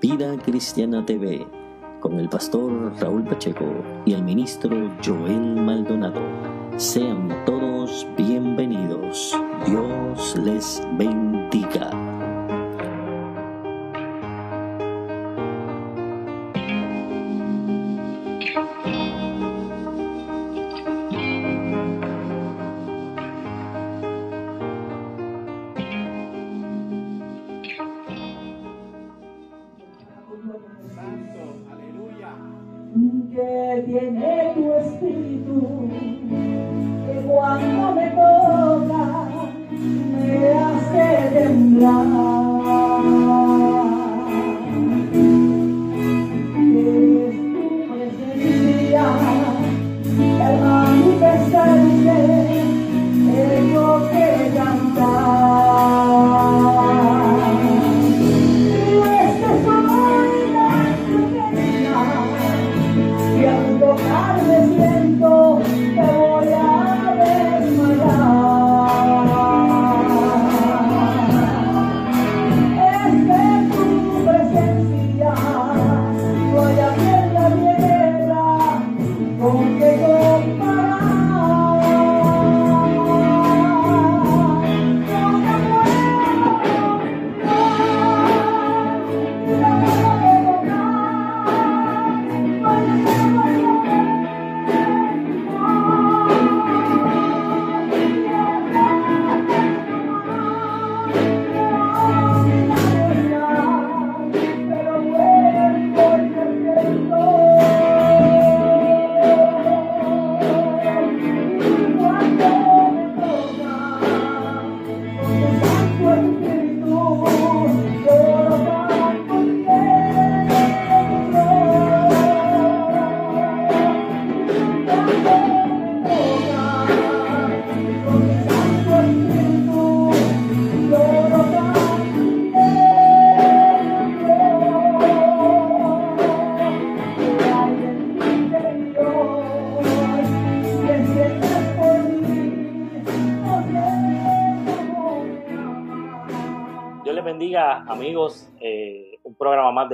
Vida Cristiana TV con el pastor Raúl Pacheco y el ministro Joel Maldonado. Sean todos bienvenidos. Dios les bendiga.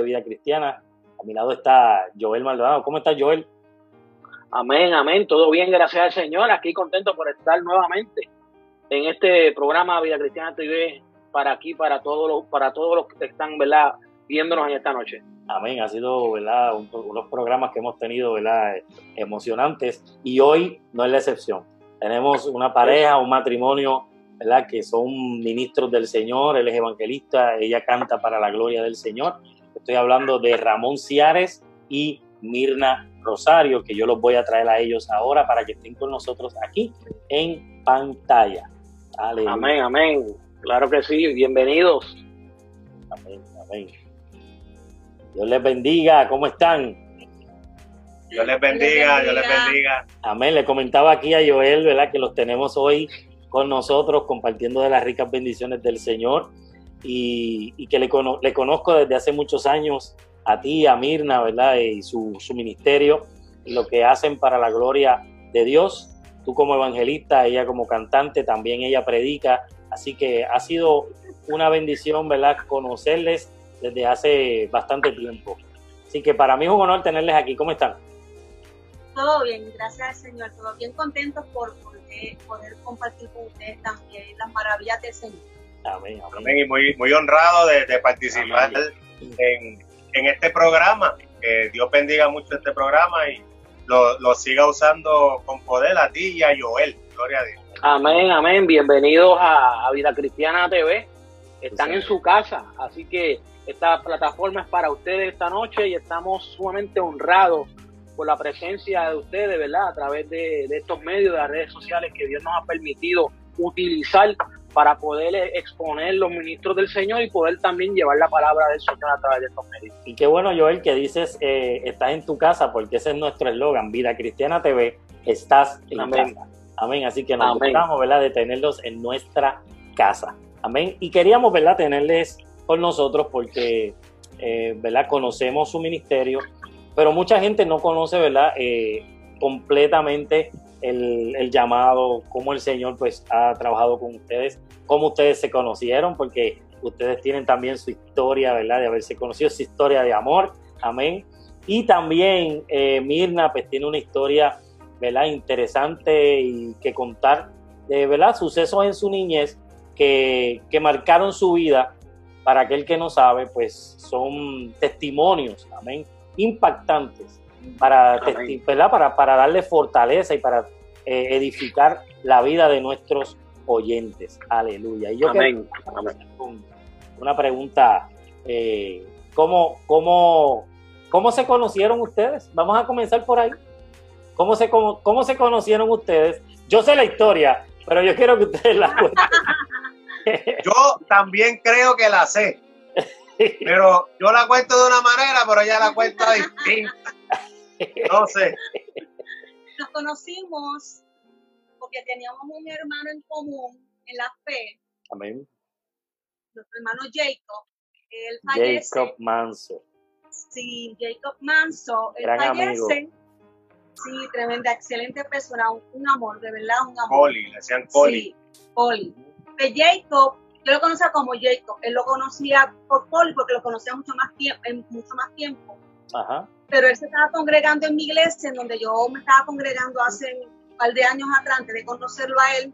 De Vida Cristiana. A mi lado está Joel Maldonado. ¿Cómo estás, Joel? Amén, amén. Todo bien, gracias al Señor. Aquí contento por estar nuevamente en este programa Vida Cristiana TV para aquí, para todos los, para todos los que están, ¿verdad? Viéndonos en esta noche. Amén. Ha sido, ¿verdad? Un- unos programas que hemos tenido, ¿verdad? Emocionantes. Y hoy no es la excepción. Tenemos una pareja, un matrimonio, ¿verdad? Que son ministros del Señor. Él es evangelista. Ella canta para la gloria del Señor. Estoy hablando de Ramón Ciares y Mirna Rosario, que yo los voy a traer a ellos ahora para que estén con nosotros aquí en pantalla. Aleluya. Amén, amén. Claro que sí. Bienvenidos. Amén, amén. Dios les bendiga, ¿cómo están? Dios les bendiga, Dios les bendiga. Amén. Le comentaba aquí a Joel, ¿verdad? Que los tenemos hoy con nosotros compartiendo de las ricas bendiciones del Señor y, y que le, cono- le conozco desde hace muchos años a ti, a Mirna, ¿verdad? Y su, ministerio lo que hacen para la gloria de Dios. Tú como evangelista, ella como cantante, también ella predica. Así que ha sido una bendición, ¿verdad? Conocerles desde hace bastante tiempo. Así que para mí es un honor tenerles aquí. ¿Cómo están? Todo bien, gracias Señor, todo bien contentos por, eh, poder compartir con ustedes también las maravillas del Señor. Amén, amén. Y muy, muy honrado de, de participar en, en este programa. Que Dios bendiga mucho este programa y lo, lo siga usando con poder a ti y a Joel. Gloria a Dios. Amén, amén. Bienvenidos a, a Vida Cristiana TV. Están Sí, en su casa, así que esta plataforma es para ustedes esta noche y estamos sumamente honrados por la presencia de ustedes, ¿verdad? A través de, de estos medios, de las redes sociales que Dios nos ha permitido utilizar para poder eh, exponer los ministros del Señor y poder también llevar la palabra del Señor a través de estos medios. Y qué bueno, Joel, que dices, eh, estás en tu casa, porque ese es nuestro eslogan, Vida Cristiana TV, estás en Amén. casa. Amén, así que nos gustamos, ¿verdad?, de tenerlos en nuestra casa. Amén. Y queríamos, ¿verdad?, tenerles con nosotros porque, eh, ¿verdad?, conocemos su ministerio, pero mucha gente no conoce, ¿verdad?, eh, completamente el, llamado, cómo el Señor, pues, ha trabajado con ustedes, cómo ustedes se conocieron, porque ustedes tienen también su historia, ¿verdad? De haberse conocido, su historia de amor, amén. Y también eh, Mirna, pues tiene una historia, ¿verdad? Interesante y que contar, de ¿verdad? Sucesos en su niñez que, que marcaron su vida. Para aquel que no sabe, pues son testimonios, amén, impactantes para, para, para darle fortaleza y para eh, edificar la vida de nuestros oyentes. Aleluya. Y yo Amén. una pregunta. eh, ¿cómo, cómo, ¿Cómo se conocieron ustedes? Vamos a comenzar por ahí. ¿Cómo se, cómo, cómo se conocieron ustedes? Yo sé la historia, pero yo quiero que ustedes la cuenten. Yo también creo que la sé, pero yo la cuento de una manera, pero ella la cuenta distinta. No sé. Nos conocimos porque teníamos un hermano en común en la fe, Amén. nuestro hermano Jacob. Él fallece. Jacob Manso. Sí, Jacob Manso, él Gran fallece. Sí, tremenda, excelente persona, un, un amor, de verdad, un amor. Coli, le decían Coli. Sí, Poli. Pues Jacob, yo lo conocía como Jacob, él lo conocía por Poli porque lo conocía mucho más tiempo, en mucho más tiempo. Ajá. Pero él se estaba congregando en mi iglesia, en donde yo me estaba congregando hace un par de años atrás, antes de conocerlo a él.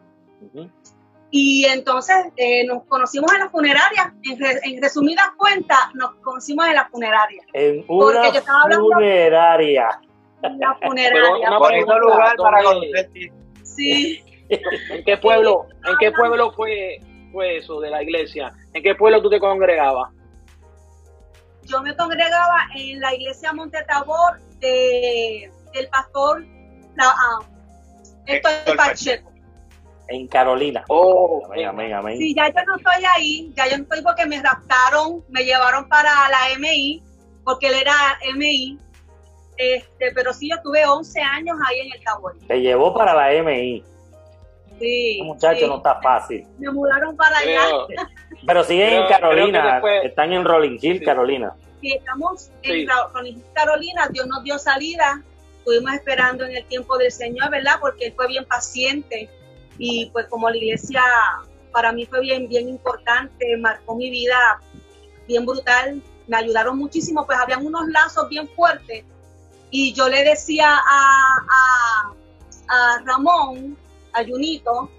Y entonces eh, nos conocimos en la funeraria. En, re- en resumidas cuentas, nos conocimos en la funeraria. En Porque una yo estaba hablando- funeraria. En la funeraria. Bonito lugar para ¿dónde- conocer. Sí. ¿En qué pueblo, en qué pueblo fue, fue eso de la iglesia? ¿En qué pueblo tú te congregabas? Yo me congregaba en la iglesia Monte Tabor de, del pastor la, ah, Héctor Héctor Pacheco. En Carolina. Oh, Amén, amén, amén. Sí, ya yo no estoy ahí, ya yo no estoy porque me raptaron, me llevaron para la MI, porque él era MI, este, pero sí, yo estuve 11 años ahí en el Tabor. Te llevó para la MI. Sí, muchacho sí. no está fácil. Me mudaron para allá, Pero siguen en Creo- Carolina. después- Están en Rolling Hill, Sí. Carolina. y estamos Sí. en Ra- con Carolina, Dios nos dio salida, estuvimos esperando en el tiempo del Señor, ¿verdad? Porque Él fue bien paciente y pues como la iglesia para mí fue bien, bien importante, marcó mi vida bien brutal, me ayudaron muchísimo, pues habían unos lazos bien fuertes y yo le decía a, a, a Ramón, a Junito,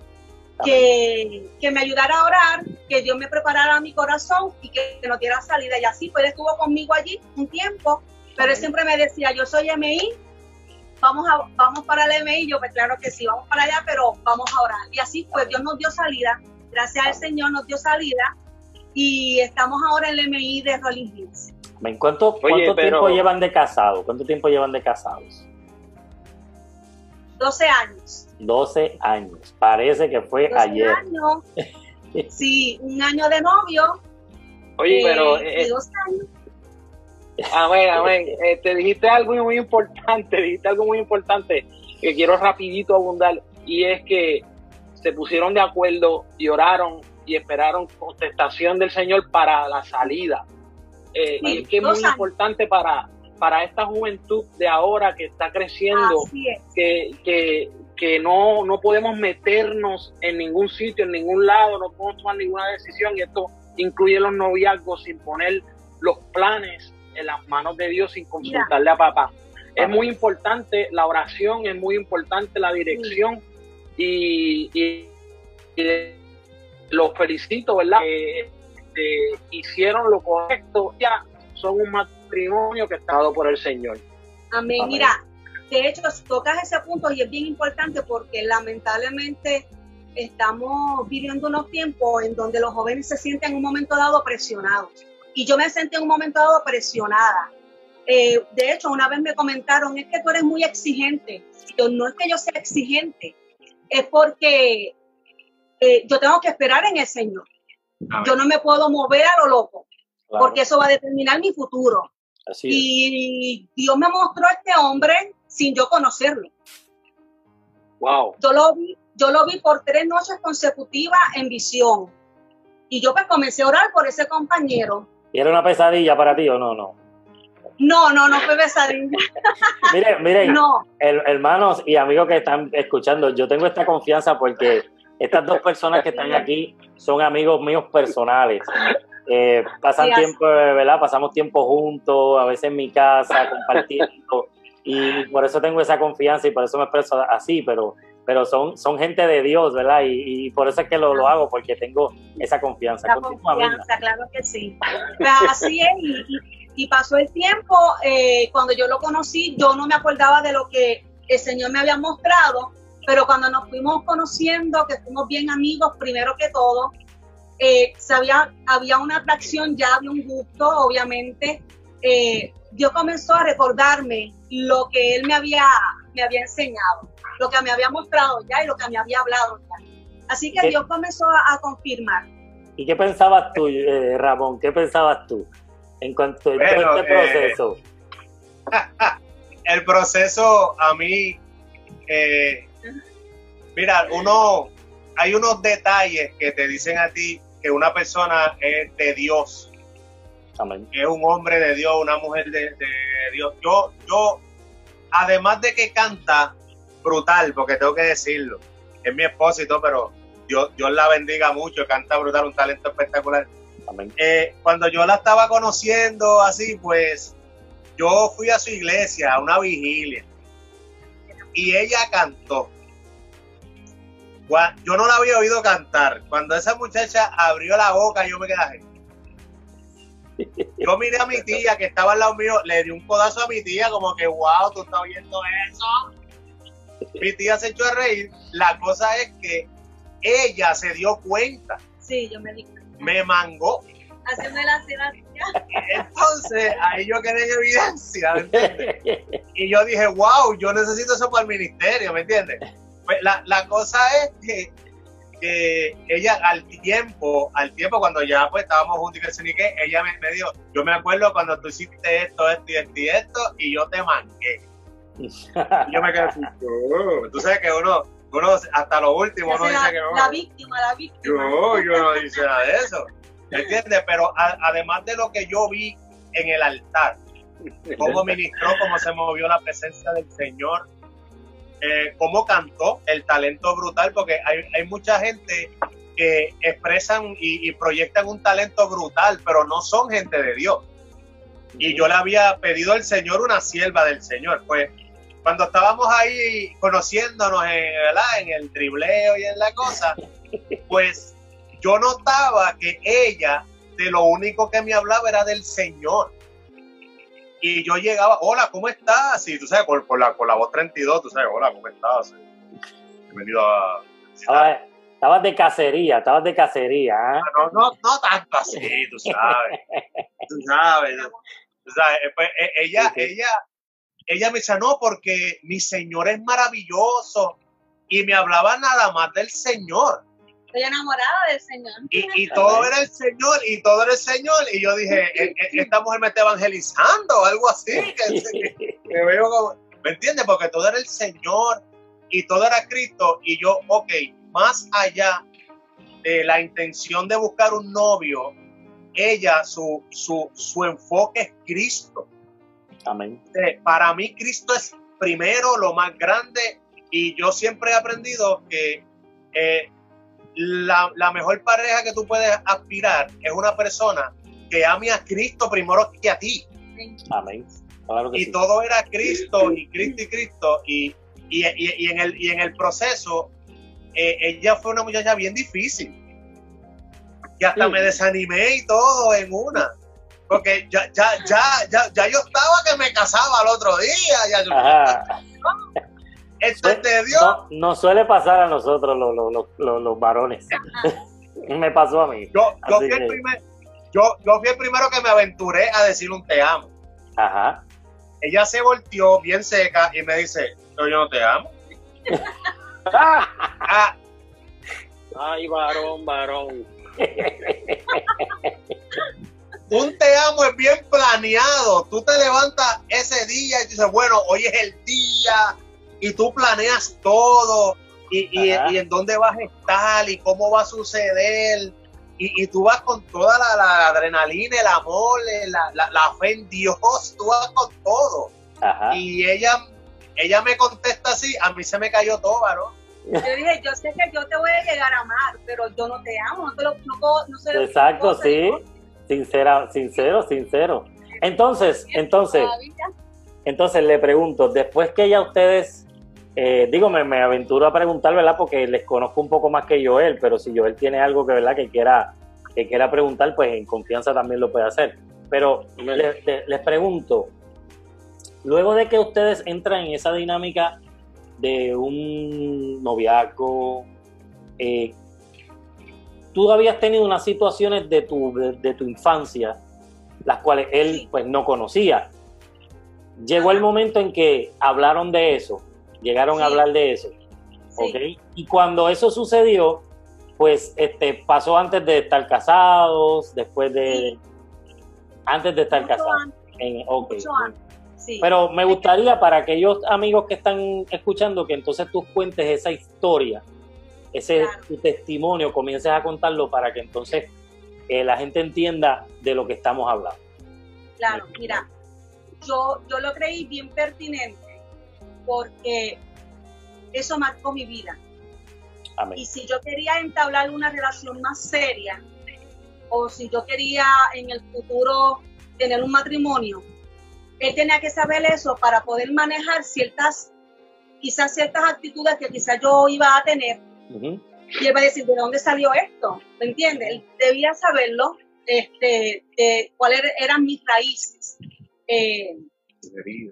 que, que me ayudara a orar, que Dios me preparara mi corazón y que nos diera salida. Y así, pues él estuvo conmigo allí un tiempo, pero él siempre me decía, yo soy MI, vamos, a, vamos para la MI. Yo, pues claro que sí, vamos para allá, pero vamos a orar. Y así, pues Dios nos dio salida, gracias al Señor nos dio salida y estamos ahora en la MI de Rolling Hills. ¿Cuánto, Oye, cuánto pero- tiempo llevan de casados? ¿Cuánto tiempo llevan de casados? 12 años. 12 años. Parece que fue 12 ayer. años. Sí, un año de novio. Oye, eh, pero eh, 12 años. amén, amén. Eh, te dijiste algo muy importante, dijiste algo muy importante que quiero rapidito abundar y es que se pusieron de acuerdo y oraron y esperaron contestación del Señor para la salida. Eh, Sí, y que es muy años. importante para, para esta juventud de ahora que está creciendo, Así es. que, que, que no, no podemos meternos en ningún sitio, en ningún lado, no podemos tomar ninguna decisión y esto incluye los noviazgos sin poner los planes en las manos de Dios sin consultarle a papá. Es Amén. muy importante la oración, es muy importante la dirección y, los felicito, ¿verdad? hicieron lo correcto, ya son un matrimonio que está dado por el Señor. Amén. Mira, de hecho, tocas ese punto y es bien importante porque lamentablemente estamos viviendo unos tiempos en donde los jóvenes se sienten en un momento dado presionados. Y yo me sentí en un momento dado presionada. Eh, de hecho, una vez me comentaron, es que tú eres muy exigente. Yo, no es que yo sea exigente, es porque eh, yo tengo que esperar en el Señor. Yo no me puedo mover a lo loco, porque eso va a determinar mi futuro. Y Dios me mostró a este hombre sin yo conocerlo. Wow. Yo lo vi, yo lo vi por tres noches consecutivas en visión. Y yo pues comencé a orar por ese compañero. ¿Y era una pesadilla para ti o no? No. No, no, no fue pesadilla. miren, miren, no. hermanos y amigos que están escuchando, yo tengo esta confianza porque estas dos personas que están aquí son amigos míos personales. Eh, pasan tiempo, ¿verdad? Pasamos tiempo juntos, a veces en mi casa, compartiendo. Y por eso tengo esa confianza y por eso me expreso así, pero, pero son, son gente de Dios, ¿verdad? Y, por eso es que lo, lo, hago, porque tengo esa confianza. La confianza, claro que sí. Así es, y, pasó el tiempo, eh, cuando yo lo conocí, yo no me acordaba de lo que el Señor me había mostrado, pero cuando nos fuimos conociendo, que fuimos bien amigos, primero que todo, eh, sabía, había una atracción, ya había un gusto, obviamente. Eh, Dios comenzó a recordarme lo que Él me había, me había enseñado, lo que me había mostrado ya y lo que me había hablado ya. Así que Dios comenzó a, confirmar. ¿Y qué pensabas tú, eh, Ramón? ¿Qué pensabas tú en cuanto a este proceso? el proceso a mí Mira, uno, hay unos detalles que te dicen a ti que una persona es de Dios. es un hombre de Dios, una mujer de, Dios. Yo, yo, además de que canta brutal, porque tengo que decirlo, es mi esposo y todo, pero Dios, Dios la bendiga mucho, canta brutal, un talento espectacular. Eh, cuando yo la estaba conociendo así, pues yo fui a su iglesia, a una vigilia, y ella cantó yo no la había oído cantar. Cuando esa muchacha abrió la boca, yo me quedé. Yo miré a mi tía que estaba al lado mío, le di un codazo a mi tía, como que, wow, tú estás viendo eso. Mi tía se echó a reír. La cosa es que ella se dio cuenta. Sí, yo me di Me mangó. Haciendo la Entonces, ahí yo quedé en evidencia, ¿me entiendes? Y yo dije, wow, yo necesito eso para el ministerio, ¿me entiendes? Pues, la, la cosa es que, que, ella al tiempo, al tiempo cuando ya pues estábamos juntos y que ella me, me, dijo, yo me acuerdo cuando tú hiciste esto, esto y esto y esto, y yo te manqué. yo me quedé así, oh". tú sabes que uno, uno hasta lo último uno dice que no. La víctima, la víctima. Yo, yo no dice nada de eso. ¿Entiendes? Pero además de lo que yo vi en el altar, cómo ministró, cómo se movió la presencia del Señor, eh, cómo cantó, el talento brutal, porque hay, mucha gente que expresan y, proyectan un talento brutal, pero no son gente de Dios. Y yo le había pedido al Señor una sierva del Señor. Pues cuando estábamos ahí conociéndonos en, en el tribleo y en la cosa, pues yo notaba que ella de lo único que me hablaba era del Señor. Y yo llegaba, hola, ¿cómo estás? Y tú sabes, por, la, por la voz 32, tú sabes, hola, ¿cómo estás? Bienvenido a... Estabas, de cacería, estabas de cacería. ¿eh? No, no, no tanto así, tú sabes. tú sabes. Tú sabes, pues, e, ella, ella, ella me dice, no, porque mi Señor es maravilloso. Y me hablaba nada más del Señor estoy enamorada del Señor. Y, todo era el Señor, y todo era el Señor. Y yo dije, e, e, esta mujer me está evangelizando o algo así. me, veo como, ¿Me entiendes? Porque todo era el Señor y todo era Cristo. Y yo, ok, más allá de la intención de buscar un novio, ella, su, su, su enfoque es Cristo. Amén. Para mí, Cristo es primero lo más grande. Y yo siempre he aprendido que eh, la, mejor pareja que tú puedes aspirar es una persona que ame a Cristo primero que a ti. Amén. y todo era Cristo y Cristo y Cristo y, y, en el, y en el proceso eh, ella fue una muchacha bien difícil. Y hasta me desanimé y todo en una. Porque ya, ya, ya, ya, ya yo estaba que me casaba el otro día. Ya yo, Esto te dio. No, no, suele pasar a nosotros los, los, los, los varones. me pasó a mí. Yo, yo fui, el primer, yo, yo fui el primero que me aventuré a decir un te amo. Ajá. Ella se volteó bien seca y me dice, yo no te amo. ah. Ay, varón, varón. un te amo es bien planeado. Tú te levantas ese día y dices, bueno, hoy es el día y tú planeas todo y, y, en dónde vas a estar y cómo va a suceder. Y, y tú vas con toda la, adrenalina, el amor, la, la, fe en Dios, tú vas con todo. Y ella, ella me contesta así, a mí se me cayó todo, varón. Yo dije, yo sé que yo te voy a llegar a amar, pero yo no te amo, no te lo, no, Exacto, sí, sincera, sincero, sincero. Entonces, entonces, entonces le pregunto, después que ya ustedes, eh, digo, me, me, aventuro a preguntar, ¿verdad? Porque les conozco un poco más que Joel, pero si Joel tiene algo que, ¿verdad? Que quiera, que quiera preguntar, pues en confianza también lo puede hacer. Pero les pregunto, luego de que ustedes entran en esa dinámica de un noviazgo, eh, tú habías tenido unas situaciones de tu, de, tu infancia, las cuales él pues no conocía. Llegó el momento en que hablaron de eso, llegaron a hablar de eso. Y cuando eso sucedió, pues este pasó antes de estar casados, después de antes de estar casados. En, pero me gustaría para aquellos amigos que están escuchando que entonces tú cuentes esa historia, ese tu testimonio, comiences a contarlo para que entonces eh, la gente entienda de lo que estamos hablando. Claro, mira, yo, yo lo creí bien pertinente porque eso marcó mi vida. Y si yo quería entablar una relación más seria, o si yo quería en el futuro tener un matrimonio, él tenía que saber eso para poder manejar ciertas, quizás ciertas actitudes que quizás yo iba a tener. Y él va a decir, ¿de dónde salió esto? ¿Me entiendes? Él debía saberlo, este, de cuáles eran mis raíces, eh,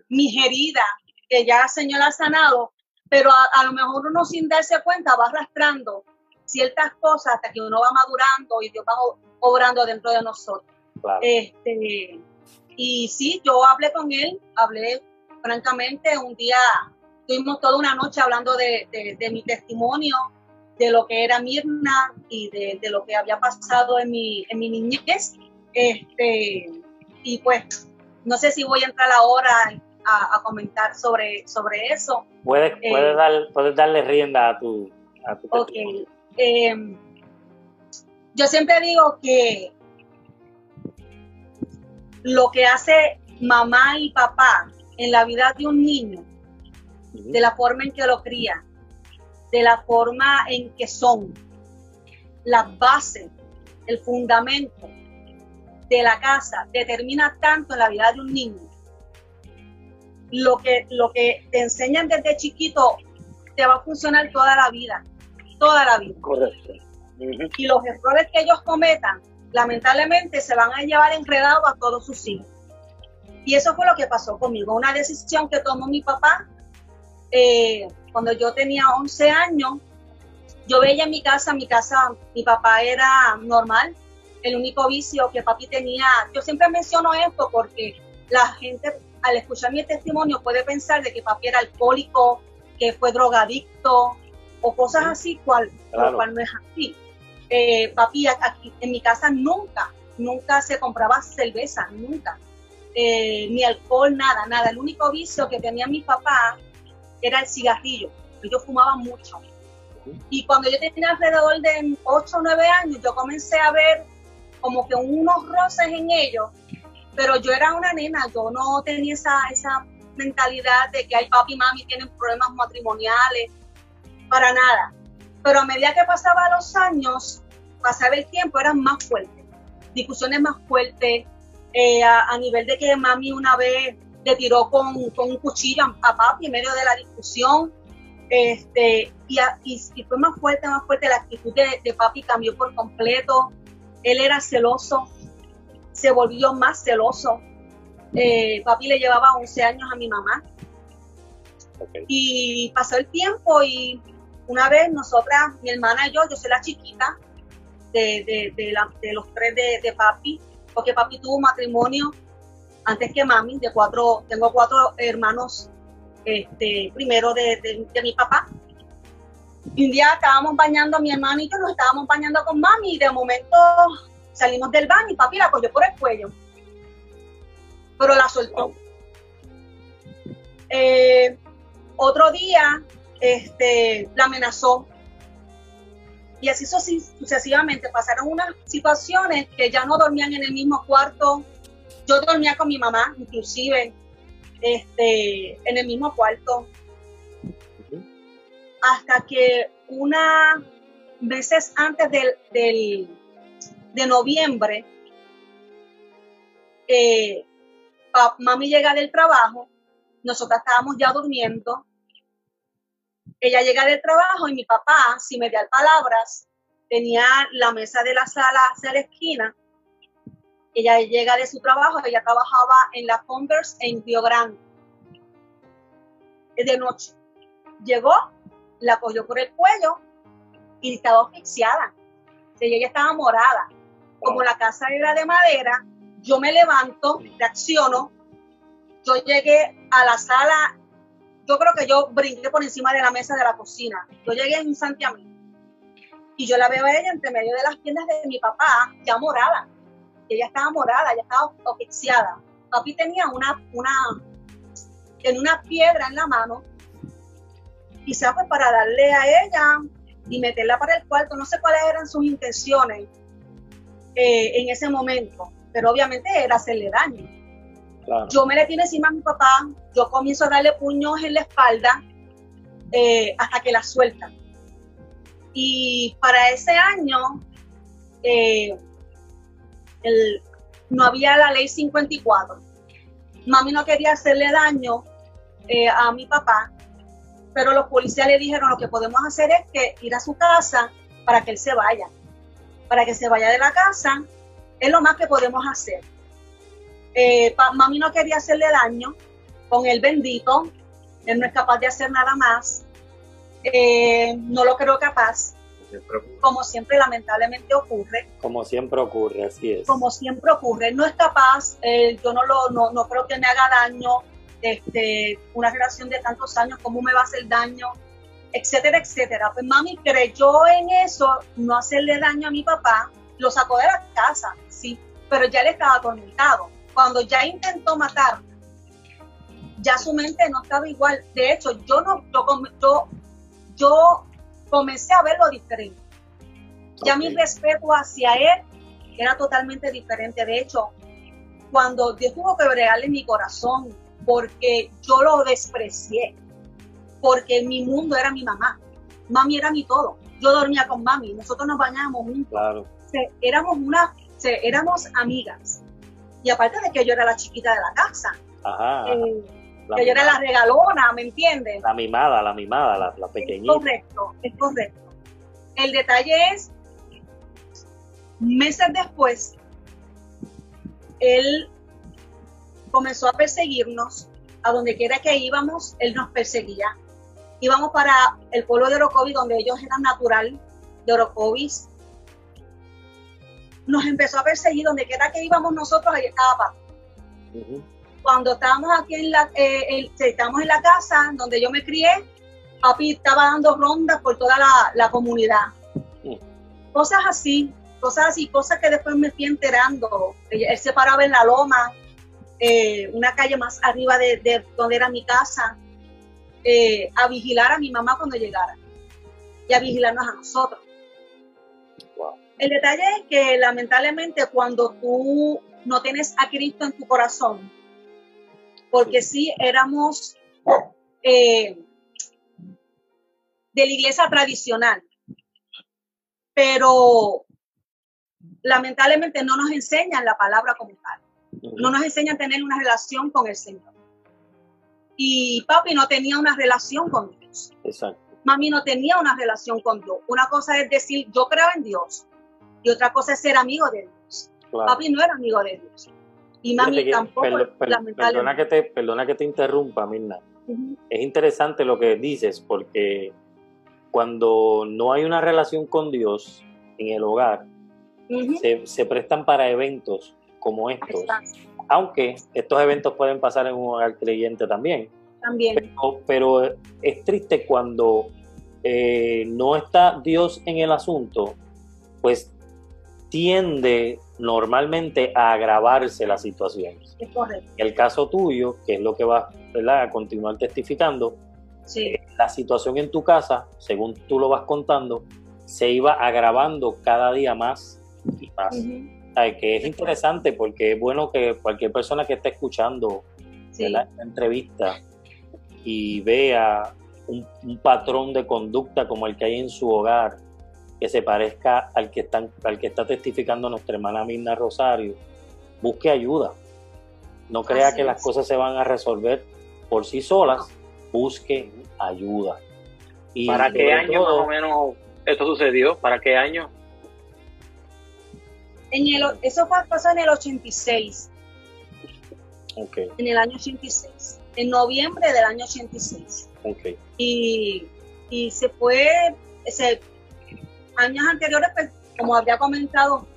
mis heridas, que ya el Señor ha sanado, pero a, lo mejor uno sin darse cuenta va arrastrando ciertas cosas hasta que uno va madurando y Dios va obrando dentro de nosotros. Este, y sí, yo hablé con él, hablé francamente, un día tuvimos toda una noche hablando de, mi testimonio, de lo que era Mirna y de, lo que había pasado en mi, en mi niñez. Este, y pues, no sé si voy a entrar ahora a, comentar sobre, sobre eso. Puedes, eh, dar, darle rienda a tu, a tu em, yo siempre digo que lo que hace mamá y papá en la vida de un niño, de la forma en que lo cría, de la forma en que son, las bases, el fundamento de la casa determina tanto en la vida de un niño. Lo que, lo que te enseñan desde chiquito te va a funcionar toda la vida, toda la vida. Correcto. Y los errores que ellos cometan lamentablemente se van a llevar enredado a todos sus hijos. Y eso fue lo que pasó conmigo, una decisión que tomó mi papá eh, cuando yo tenía 11 años. Yo veía en mi casa, mi casa, mi papá era normal, el único vicio que papi tenía, yo siempre menciono esto porque la gente al escuchar mi testimonio puede pensar de que papi era alcohólico, que fue drogadicto o cosas así, cual, cual no es así eh, papi, aquí en mi casa nunca, nunca se compraba cerveza, nunca. Eh, ni alcohol, nada, nada. El único vicio que tenía mi papá era el cigarrillo. Yo fumaba mucho. Y cuando yo tenía alrededor de 8 o 9 años, yo comencé a ver como que unos roces en ellos, pero yo era una nena, yo no tenía esa, esa mentalidad de que hay papi y mami tienen problemas matrimoniales, para nada. Pero a medida que pasaba los años, pasaba el tiempo, eran más fuertes, discusiones más fuertes, eh, a, nivel de que mami una vez le tiró con, un cuchillo a papi en medio de la discusión. Este, y, y, fue más fuerte, más fuerte, la actitud de, papi cambió por completo. Él era celoso, se volvió más celoso. Eh, papi le llevaba 11 años a mi mamá. Y pasó el tiempo y una vez nosotras, mi hermana y yo, yo soy la chiquita de, de, los tres de, papi, porque papi tuvo un matrimonio antes que mami, de cuatro, tengo cuatro hermanos este, primero de, mi papá. Y un día estábamos bañando, mi hermano y yo nos estábamos bañando con mami y de momento salimos del baño y papi la cogió por el cuello. Pero la soltó. Eh, otro día este, la amenazó. Y así sucesivamente pasaron unas situaciones que ya no dormían en el mismo cuarto. Yo dormía con mi mamá, inclusive, este, en el mismo cuarto. Hasta que una meses antes del, de noviembre, eh, mami llega del trabajo, nosotras estábamos ya durmiendo ella llega del trabajo y mi papá, sin mediar palabras, tenía la mesa de la sala hacia la esquina. Ella llega de su trabajo, ella trabajaba en la Converse en Río Grande. De noche. Llegó, la cogió por el cuello y estaba asfixiada. Ella estaba morada. Como la casa era de madera, yo me levanto, reacciono. Yo llegué a la sala yo creo que yo brinqué por encima de la mesa de la cocina. Yo llegué en Santiago y yo la veo a ella entre medio de las piernas de mi papá, ya morada. ella estaba morada, ya estaba asfixiada. Papi tenía una, una, en una piedra en la mano, quizás pues para darle a ella y meterla para el cuarto. No sé cuáles eran sus intenciones eh, en ese momento, pero obviamente era hacerle daño. Yo me le tiene encima a mi papá, yo comienzo a darle puños en la espalda eh, hasta que la suelta. Y para ese año eh, no había la ley 54. Mami no quería hacerle daño eh, a mi papá, pero los policías le dijeron lo que podemos hacer es que ir a su casa para que él se vaya, para que se vaya de la casa, es lo más que podemos hacer. Eh, mami no quería hacerle daño con el bendito, él no es capaz de hacer nada más, eh, no lo creo capaz, como siempre lamentablemente ocurre. Como siempre ocurre, así es. Como siempre ocurre, no es capaz, eh, yo no, lo, no, no creo que me haga daño, este, una relación de tantos años, cómo me va a hacer daño, etcétera, etcétera. Pues mami creyó en eso, no hacerle daño a mi papá, lo sacó de la casa, sí, pero ya le estaba atormentado cuando ya intentó matar, ya su mente no estaba igual. De hecho, yo no, yo, yo, comencé a verlo diferente. Ya mi respeto hacia él era totalmente diferente. De hecho, cuando Dios tuvo que bregarle mi corazón, porque yo lo desprecié, porque mi mundo era mi mamá, mami era mi todo. Yo dormía con mami, nosotros nos bañábamos juntos. Claro. éramos una, éramos amigas. Y aparte de que yo era la chiquita de la casa. Eh, que yo era la regalona, ¿me entiendes? La mimada, la mimada, la, la pequeñita. Es correcto, es correcto. El detalle es, meses después, él comenzó a perseguirnos, a donde quiera que íbamos, él nos perseguía. Íbamos para el pueblo de Orocovis, donde ellos eran natural de Orocovis, nos empezó a perseguir donde quiera que íbamos nosotros, ahí estaba. Cuando estábamos aquí en la, eh, estábamos en la casa donde yo me crié, papi estaba dando rondas por toda la, comunidad. Cosas así, cosas así, cosas que después me fui enterando. Él, se paraba en la loma, eh, una calle más arriba de, donde era mi casa, eh, a vigilar a mi mamá cuando llegara y a vigilarnos a nosotros. El detalle es que lamentablemente cuando tú no tienes a Cristo en tu corazón, porque sí éramos eh, de la iglesia tradicional, pero lamentablemente no nos enseñan la palabra como tal, no nos enseñan a tener una relación con el Señor. Y papi no tenía una relación con Dios. Exacto. Mami no tenía una relación con Dios. Una cosa es decir, yo creo en Dios. Y otra cosa es ser amigo de Dios. Claro. Papi no era amigo de Dios. Y mami que- tampoco. per- per- perdona, que te, perdona que te interrumpa, Mirna. Es interesante lo que dices porque cuando no hay una relación con Dios en el hogar, se, se prestan para eventos como estos. Exacto. Aunque estos eventos pueden pasar en un hogar creyente también. También. Pero, pero es triste cuando eh, no está Dios en el asunto, pues tiende normalmente a agravarse la situación. Es correcto. El caso tuyo, que es lo que vas ¿verdad? a continuar testificando, Sí. la situación en tu casa, según tú lo vas contando, se iba agravando cada día más y más. Que es interesante porque es bueno que cualquier persona que esté escuchando esta entrevista y vea un, un patrón de conducta como el que hay en su hogar, que se parezca al que, están, al que está testificando nuestra hermana Mirna Rosario, busque ayuda. No crea Así que las cosas se van a resolver por sí solas, busque ayuda. Y ¿Para qué año más todo- o menos esto sucedió? ¿Para qué año? En el, eso pasó en el 86, Ok, en el año 86, en noviembre del año 86. ok. Y, y se fue, ese, años anteriores, pues, como había comentado,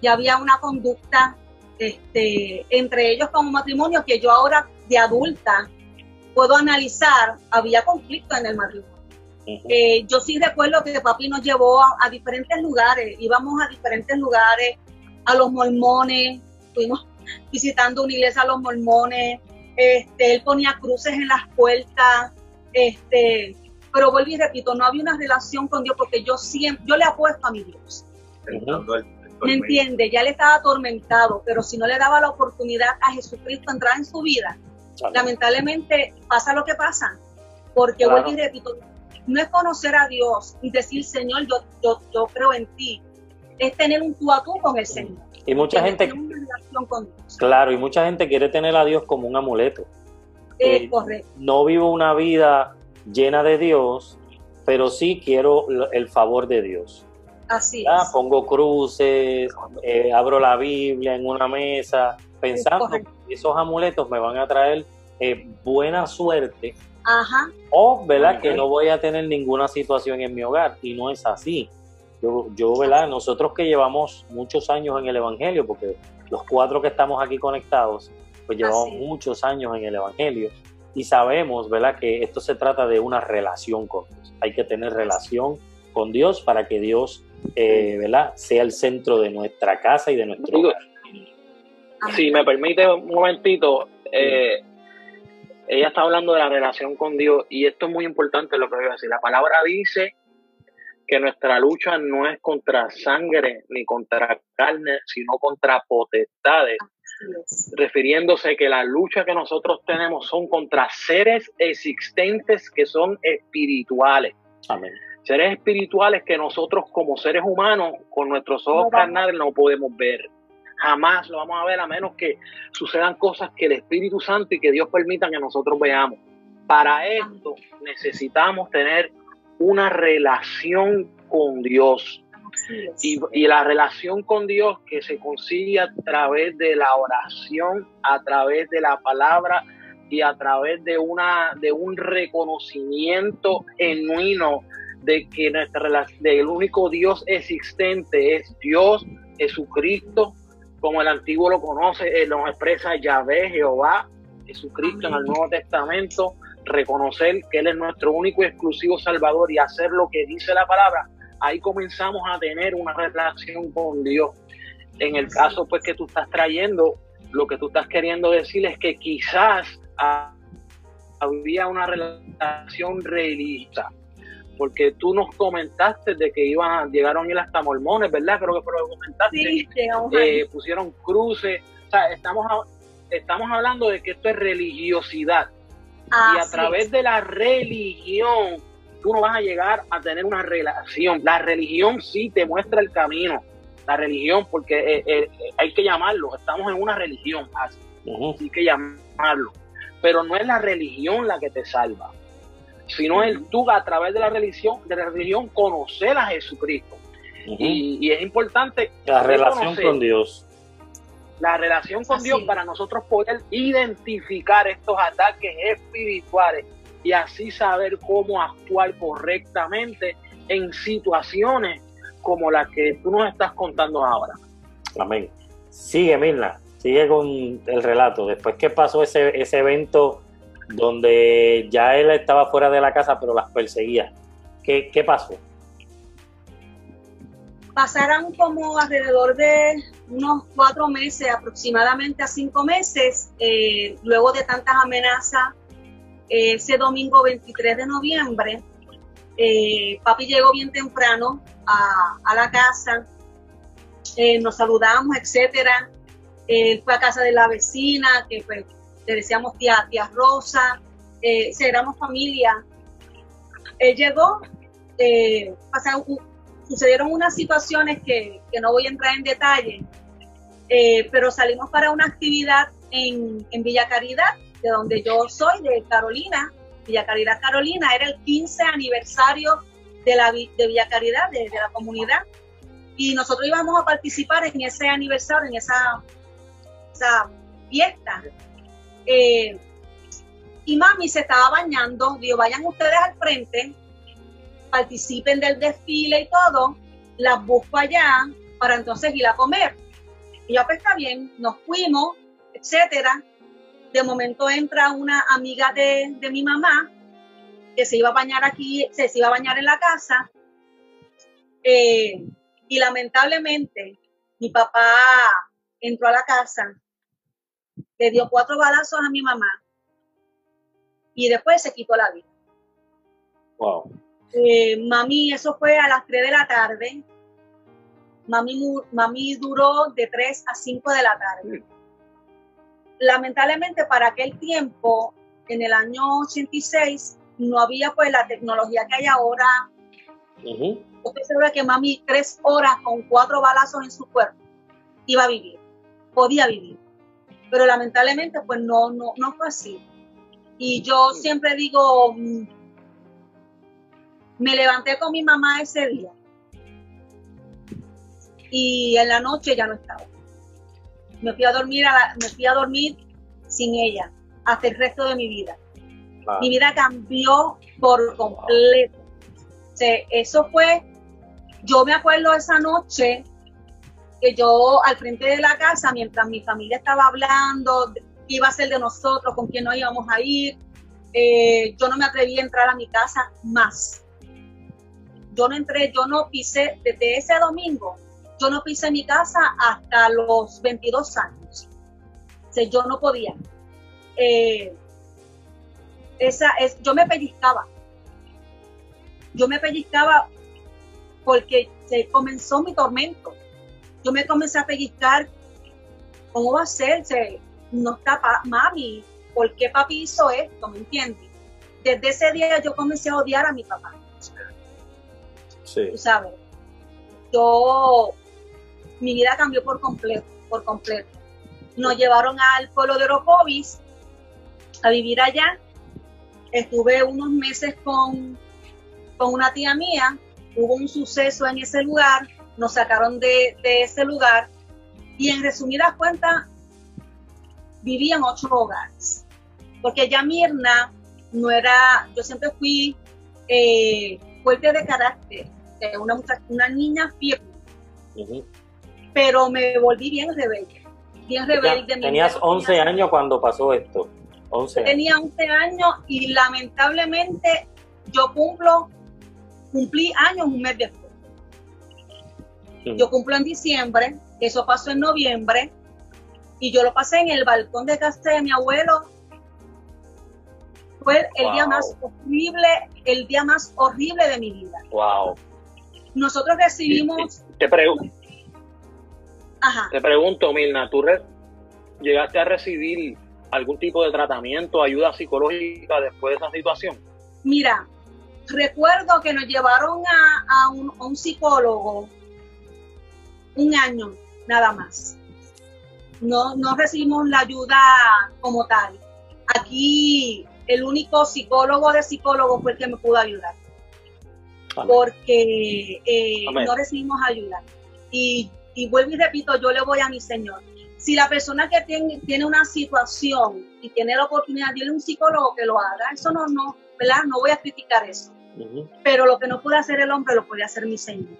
ya había una conducta este, entre ellos como matrimonio que yo ahora de adulta puedo analizar, había conflicto en el matrimonio. Eh, yo sí recuerdo que papi nos llevó a, a diferentes lugares, íbamos a diferentes lugares, a los mormones, fuimos visitando una iglesia a los mormones, este, él ponía cruces en las puertas, este, pero vuelvo y repito, no había una relación con Dios porque yo siempre, yo le apuesto a mi Dios, ¿me entiende? Ya le estaba atormentado, pero si no le daba la oportunidad a Jesucristo entrar en su vida, lamentablemente pasa lo que pasa, porque Claro. vuelvo y repito, no es conocer a Dios y decir, Señor, yo, yo, yo creo en ti, es tener un tú a tú con el Señor. Y mucha gente, tener una relación con Dios. claro, y mucha gente quiere tener a Dios como un amuleto. Es Eh, correcto, no vivo una vida llena de Dios, pero sí quiero el favor de Dios. así Ah, es. Pongo cruces, eh, abro la Biblia en una mesa, pensando que esos amuletos me van a traer eh, buena suerte Ajá, o, ¿verdad? Que no voy a tener ninguna situación en mi hogar y no es así. Yo, yo, ¿verdad? Nosotros que llevamos muchos años en el Evangelio, porque los cuatro que estamos aquí conectados, pues llevamos Así muchos años en el Evangelio y sabemos, ¿verdad? Que esto se trata de una relación con Dios. Hay que tener relación con Dios para que Dios, eh, ¿verdad? Sea el centro de nuestra casa y de nuestro hogar. Si me permite un momentito, eh, ella está hablando de la relación con Dios y esto es muy importante lo que voy a decir. La palabra dice que nuestra lucha no es contra sangre ni contra carne, sino contra potestades, refiriéndose que la lucha que nosotros tenemos son contra seres existentes que son espirituales. Amén. seres espirituales que nosotros como seres humanos con nuestros ojos No carnales no podemos ver. Jamás lo vamos a ver a menos que sucedan cosas que el Espíritu Santo y que Dios permita que nosotros veamos. Para esto necesitamos tener una relación con Dios. Y, y la relación con Dios que se consigue a través de la oración, a través de la palabra y a través de una de un reconocimiento genuino de que nuestra del único Dios existente es Dios, Jesucristo, como el antiguo lo conoce, eh, nos expresa Yahvé, Jehová, Jesucristo en el Nuevo Testamento, reconocer que Él es nuestro único y exclusivo Salvador y hacer lo que dice la palabra, ahí comenzamos a tener una relación con Dios. En el caso pues que tú estás trayendo, lo que tú estás queriendo decir es que quizás había una relación religiosa, porque tú nos comentaste de que iban, llegaron a ir hasta mormones, ¿verdad? Creo que fue lo que comentaste. Sí, llegamos. Eh, pusieron cruces, o sea, estamos, a- estamos hablando de que esto es religiosidad y a través de la religión tú no vas a llegar a tener una relación. La religión sí te muestra el camino. La religión, porque eh, eh, hay que llamarlo, estamos en una religión, así Ujú. hay que llamarlo. pero no es la religión la que te salva, sino el tú a través de la religión, de la religión conocer a Jesucristo. y, es importante la relación con Dios. La relación con Dios para nosotros poder identificar estos ataques espirituales y así saber cómo actuar correctamente en situaciones como las que tú nos estás contando ahora. Amén. Sigue, Mirna, sigue con el relato. Después que pasó ese, ese evento donde ya él estaba fuera de la casa, pero las perseguía, ¿qué, pasó? Pasaron como alrededor de unos cuatro meses, aproximadamente a cinco meses, eh, luego de tantas amenazas, ese domingo 23 de noviembre, eh, papi llegó bien temprano a, la casa, eh, nos saludamos, etcétera. fue a casa de la vecina, que pues, le decíamos tía, tía Rosa, eh, éramos familia. Él llegó, eh, sucedieron unas situaciones que, no voy a entrar en detalle, eh, pero salimos para una actividad en, Villa Caridad, de donde yo soy, de Carolina. Villa Caridad, Carolina, era el 15 aniversario de, la, de Villa Caridad, de, la comunidad. Y nosotros íbamos a participar en ese aniversario, en esa, esa fiesta. Eh, y mami se estaba bañando, digo, vayan ustedes al frente, participen del desfile y todo, las busco allá para entonces ir a comer. Y yo, pues está bien, nos fuimos, etcétera. De momento entra una amiga de, mi mamá que se iba a bañar aquí, se, iba a bañar en la casa. Eh, y lamentablemente mi papá entró a la casa, le dio cuatro balazos a mi mamá y después se quitó la vida. Wow. Eh, mami, eso fue a las 3 de la tarde. Mami, mami duró de 3 a 5 de la tarde. Lamentablemente para aquel tiempo, en el año 86, no había pues la tecnología que hay ahora. Usted sabe que mami tres horas con cuatro balazos en su cuerpo iba a vivir, podía vivir. Pero lamentablemente pues no, no, no fue así. Y yo siempre digo, mm, me levanté con mi mamá ese día y en la noche ya no estaba. Me fui a dormir, me fui a dormir sin ella hasta el resto de mi vida. Mi vida cambió por completo. eso fue, yo me acuerdo esa noche que yo al frente de la casa, mientras mi familia estaba hablando, iba a ser de nosotros, con quién nos íbamos a ir. Eh, yo no me atreví a entrar a mi casa más. Yo no entré, yo no pisé, desde ese domingo, yo no pisé mi casa hasta los 22 años. O yo no podía. Eh, esa es, yo me pellizcaba. Yo me pellizcaba porque se comenzó mi tormento. Yo me comencé a pellizcar. ¿Cómo va a ser? Se, no está mami, ¿por qué papi hizo esto? ¿Me entiendes? Desde ese día yo comencé a odiar a mi papá. Sí. Tú sabes, yo, mi vida cambió por completo, por completo. Nos llevaron al pueblo de Oropovis a vivir allá. Estuve unos meses con, con una tía mía. Hubo un suceso en ese lugar. Nos sacaron de, de ese lugar. Y en resumidas cuentas, vivía en ocho hogares. Porque ya Mirna no era, yo siempre fui eh, fuerte de carácter, una, una niña firme. Pero me volví bien rebelde. Bien rebelde. Tenías 11 años cuando pasó esto. 11 Tenía 11 años y lamentablemente yo cumplo, cumplí años un mes después. Yo cumplo en diciembre, eso pasó en noviembre, y yo lo pasé en el balcón de casa de mi abuelo. Fue el día más horrible, el día más horrible de mi vida. Wow. Nosotros recibimos. Te pregunto. Ajá. Te pregunto, Mirna, ¿tú llegaste a recibir algún tipo de tratamiento, ayuda psicológica después de esa situación? Mira, recuerdo que nos llevaron a, un, a un psicólogo un año nada más no, no recibimos la ayuda como tal. aquí el único psicólogo de psicólogos fue el que me pudo ayudar. Porque eh, no recibimos ayuda. Y, y, vuelvo y repito, yo le voy a mi Señor. Si la persona que tiene, tiene una situación y tiene la oportunidad de ir a un psicólogo que lo haga, eso no, no, ¿verdad? No voy a criticar eso. Pero lo que no puede hacer el hombre lo puede hacer mi Señor.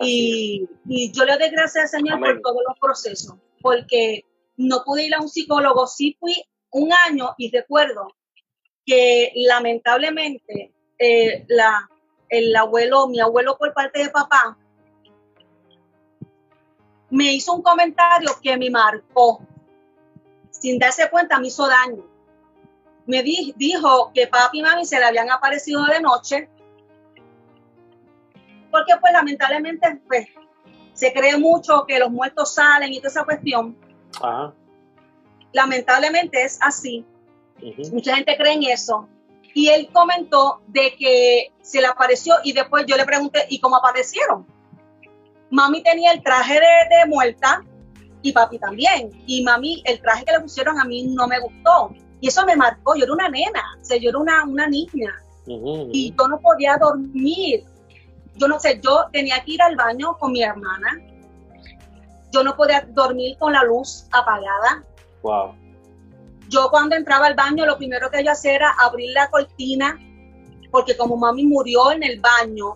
Y, y, yo le doy gracias al Señor por todos los procesos, porque no pude ir a un psicólogo, sí fui un año y recuerdo que lamentablemente eh, la, el abuelo, mi abuelo por parte de papá, me hizo un comentario que me marcó. Sin darse cuenta, me hizo daño. Me dijo que papi y mami se le habían aparecido de noche. Porque pues lamentablemente pues, se cree mucho que los muertos salen y toda esa cuestión. Lamentablemente es así. Mucha gente cree en eso. Y él comentó de que se le apareció y después yo le pregunté, ¿y cómo aparecieron? Mami tenía el traje de, muerta y papi también. Y mami, el traje que le pusieron a mí no me gustó. Y eso me marcó. Yo era una nena, o sea, yo era una, una niña. Y yo no podía dormir. Yo no sé, yo tenía que ir al baño con mi hermana. Yo no podía dormir con la luz apagada. Wow. Yo cuando entraba al baño, lo primero que yo hacía era abrir la cortina, porque como mami murió en el baño,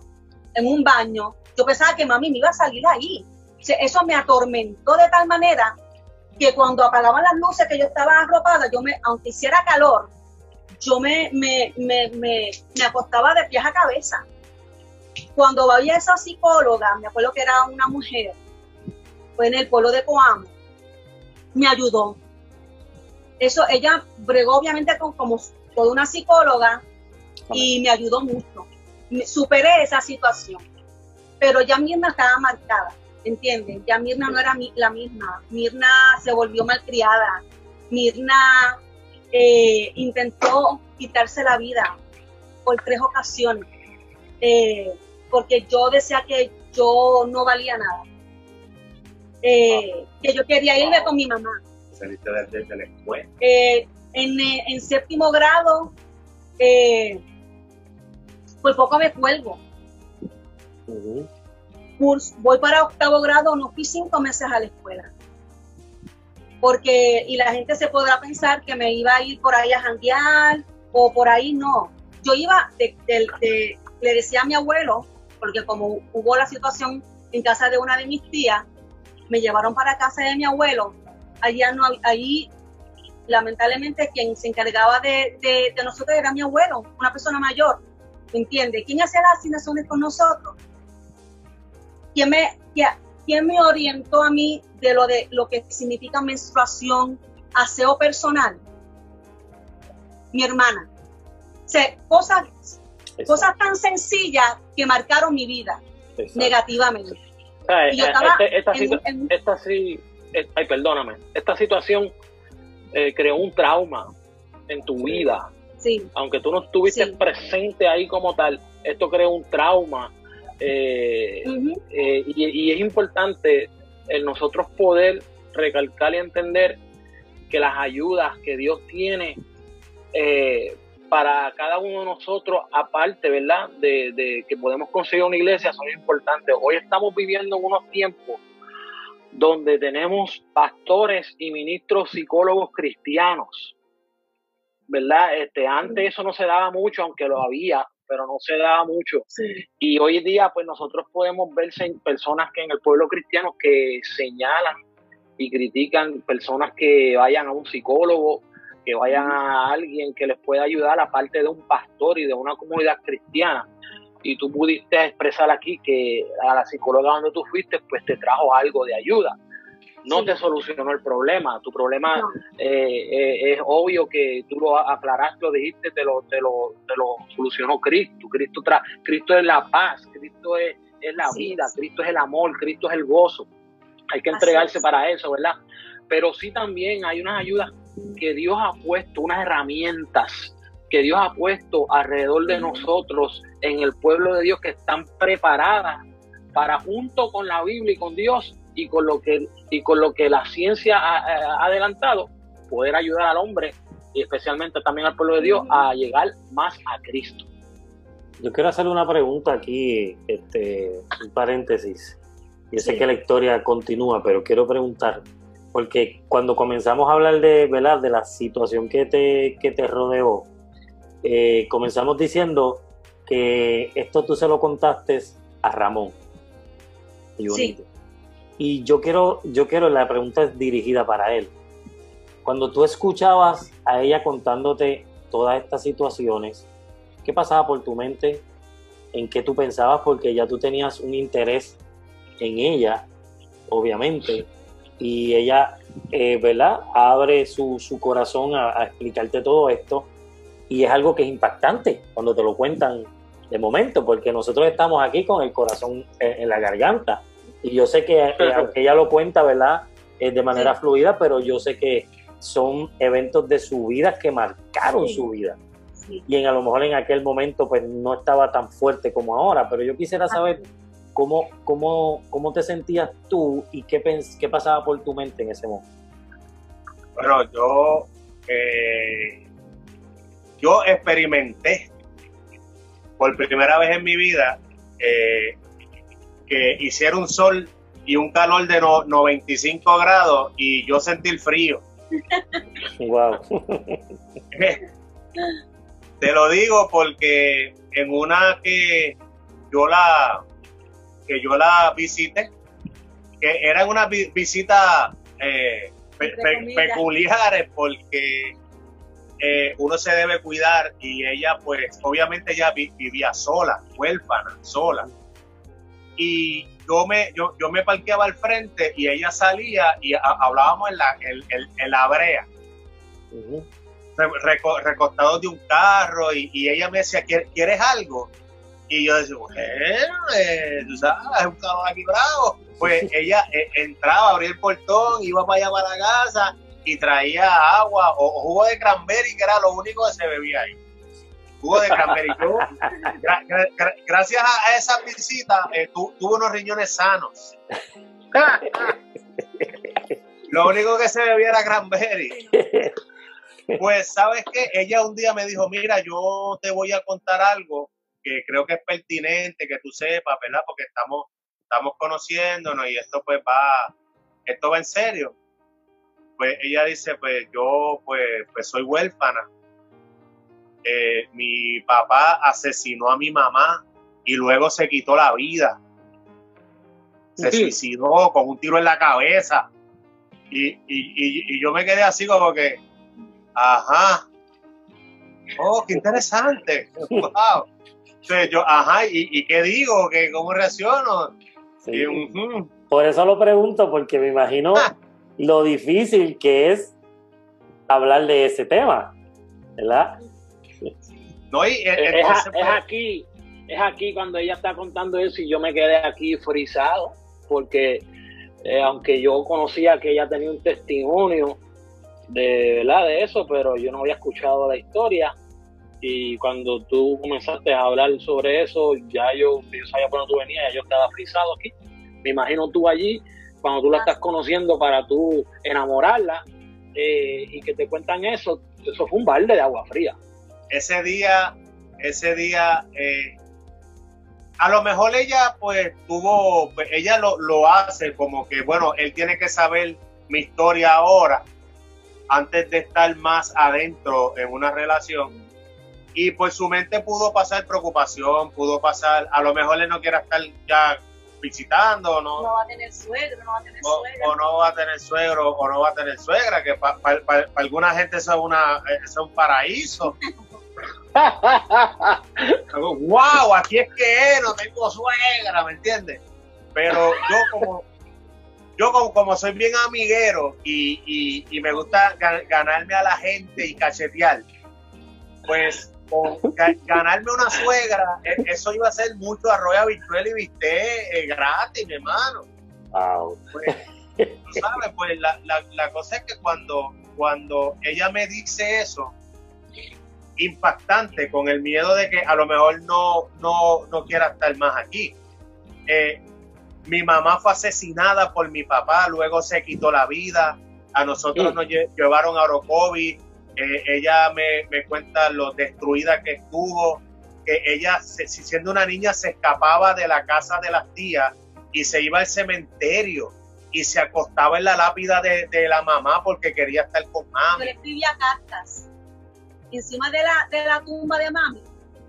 en un baño, yo pensaba que mami me iba a salir ahí. eso me atormentó de tal manera que cuando apagaban las luces que yo estaba arropada, yo me, aunque hiciera calor, yo me, me, me, me, acostaba de pies a cabeza. Cuando había esa psicóloga, me acuerdo que era una mujer, fue en el pueblo de Coamo, me ayudó eso, ella bregó obviamente con, como toda una psicóloga y me ayudó mucho. superé esa situación. Pero ya Mirna estaba marcada, ¿entienden? Ya Mirna no era la misma. Mirna se volvió malcriada. Mirna eh, intentó quitarse la vida por tres ocasiones. Eh, porque yo decía que yo no valía nada. Eh, que yo quería irme con mi mamá saliste desde la escuela? Eh, en, eh, en, séptimo grado, eh, pues poco me cuelgo. voy para octavo grado, no fui cinco meses a la escuela. Porque, y la gente se podrá pensar que me iba a ir por ahí a janguear o por ahí no. Yo iba, le decía a mi abuelo, porque como hubo la situación en casa de una de mis tías, me llevaron para casa de mi abuelo allá ahí lamentablemente quien se encargaba de, de, nosotros era mi abuelo, una persona mayor, ¿me entiende? ¿Quién hacía las asignaciones con nosotros? ¿Quién me, quién me orientó a mí de lo, de lo que significa menstruación, aseo personal? Mi hermana. O sea, cosas, cosas tan sencillas que marcaron mi vida negativamente. yo estaba esta, sí eh, ay, perdóname, esta situación eh, creó un trauma en tu vida. Sí. Aunque tú no estuviste presente ahí como tal, esto creó un trauma. Eh, y, es importante el nosotros poder recalcar y entender que las ayudas que Dios tiene para cada uno de nosotros, aparte, ¿verdad? De, de, que podemos conseguir una iglesia, son importantes. Hoy estamos viviendo en unos tiempos donde tenemos pastores y ministros psicólogos cristianos, ¿verdad? Este, antes eso no se daba mucho, aunque lo había, pero no se daba mucho. Y hoy día, pues nosotros podemos ver personas que en el pueblo cristiano que señalan y critican personas que vayan a un psicólogo, que vayan a alguien que les pueda ayudar, aparte de un pastor y de una comunidad cristiana y tú pudiste expresar aquí que a la psicóloga donde tú fuiste, pues te trajo algo de ayuda. No te solucionó el problema. Tu problema eh, eh, es obvio que tú lo aclaraste, lo dijiste, te lo, te lo, te lo solucionó Cristo. Cristo, tra Cristo es la paz, Cristo es, es la vida, Cristo es el amor, Cristo es el gozo. Hay que entregarse para eso, ¿verdad? Pero sí también hay unas ayudas que Dios ha puesto, unas herramientas que Dios ha puesto alrededor de nosotros en el pueblo de Dios que están preparadas para junto con la Biblia y con Dios y con lo que y con lo que la ciencia ha, adelantado poder ayudar al hombre y especialmente también al pueblo de Dios a llegar más a Cristo. Yo quiero hacerle una pregunta aquí, este, un paréntesis. Yo sé que la historia continúa, pero quiero preguntar, porque cuando comenzamos a hablar de, ¿verdad? de la situación que te, que te rodeó, eh, comenzamos diciendo que esto tú se lo contaste a Ramón. Sí. Y yo quiero, yo quiero, la pregunta es dirigida para él. Cuando tú escuchabas a ella contándote todas estas situaciones, ¿qué pasaba por tu mente? ¿En qué tú pensabas? Porque ya tú tenías un interés en ella, obviamente, y ella, eh, ¿verdad? Abre su, su corazón a, a, explicarte todo esto, y es algo que es impactante cuando te lo cuentan de momento, porque nosotros estamos aquí con el corazón en, en la garganta, y yo sé que, eh, aunque ella lo cuenta, ¿verdad? Eh, de manera Sí. fluida, pero yo sé que son eventos de su vida que marcaron Sí. su vida Sí. y en, a lo mejor en aquel momento pues no estaba tan fuerte como ahora, pero yo quisiera saber cómo, cómo, cómo te sentías tú y qué, pens- qué pasaba por tu mente en ese momento. Bueno, yo, eh, yo experimenté por primera vez en mi vida eh, que hiciera un sol y un calor de no- 95 grados y yo sentí el frío. Wow. Te lo digo porque en una que yo la que yo la visité, que eran unas vi- visitas eh, pe- pe- peculiares porque eh, uno se debe cuidar y ella pues obviamente ya vi- vivía sola, huérfana, sola. Y yo me, yo, yo me parqueaba al frente y ella salía y ha- hablábamos en la, en- en- en la brea reco- recostados de un carro y, y ella me decía, "¿Quieres- ¿quieres algo? Y yo decía, bueno, eh, tú sabes, es un caballo aquí bravo. Pues ella eh, entraba, abría el portón, iba para allá para la casa y traía agua o, o jugo de cranberry, que era lo único que se bebía ahí. Jugo de cranberry. Yo, gra- gra- gra- gracias a, a esa visita, eh, tu- tuve unos riñones sanos. lo único que se bebía era cranberry. Pues, ¿sabes qué? Ella un día me dijo, mira, yo te voy a contar algo que creo que es pertinente que tú sepas, ¿verdad? Porque estamos, estamos conociéndonos y esto pues va, esto va en serio. Pues ella dice, pues yo pues, pues soy huérfana. Eh, mi papá asesinó a mi mamá y luego se quitó la vida. Se Sí. suicidó con un tiro en la cabeza. Y, y, y, y yo me quedé así como que, Ajá. Oh, qué interesante. Wow. Entonces yo, ajá, ¿y, y qué digo? ¿Qué, ¿Cómo reacciono? Sí. Y, ujú. Por eso lo pregunto, porque me imagino Ah. lo difícil que es hablar de ese tema, ¿verdad? No, y, eh, Es, entonces, es pues, aquí, es aquí cuando ella está contando eso y yo me quedé aquí frisado, porque eh, aunque yo conocía que ella tenía un testimonio de verdad de eso, pero yo no había escuchado la historia. Y cuando tú comenzaste a hablar sobre eso, ya yo, yo sabía por dónde tú venías, yo estaba frisado aquí. Me imagino tú allí, cuando tú la estás conociendo para tú enamorarla eh, y que te cuentan eso, eso fue un balde de agua fría. ese día, ese día, eh, a lo mejor ella pues tuvo, pues ella lo, lo hace como que, bueno, él tiene que saber mi historia ahora, antes de estar más adentro en una relación. Y pues su mente pudo pasar preocupación, pudo pasar, a lo mejor él no quiera estar ya visitando, no, No va a tener suegro, no va a tener o, suegra. o no va a tener suegro o no va a tener suegra, que para alguna gente eso es, una, eso es un paraíso. wow, aquí es que no tengo suegra, ¿me entiendes? Pero yo como yo como, como soy bien amiguero y, y- y me gusta ga- ganarme a la gente y cachetear, pues ga- ganarme una suegra, e- eso iba a ser mucho arroz, habichuel y bistec eh, gratis, mi hermano Wow. pues, tú sabes, pues la, la, la cosa es que cuando, cuando ella me dice eso, impactante, con el miedo de que a lo mejor no, no, no quiera estar más aquí. Eh, mi mamá fue asesinada por mi papá, luego se quitó la vida, a nosotros nos lle- llevaron a Orocovi, Eh, ella me, me, cuenta lo destruida que estuvo, que ella, siendo una niña, se escapaba de la casa de las tías y se iba al cementerio y se acostaba en la lápida de, la mamá porque quería estar con mami. Yo le escribía cartas encima de la, de la tumba de mami,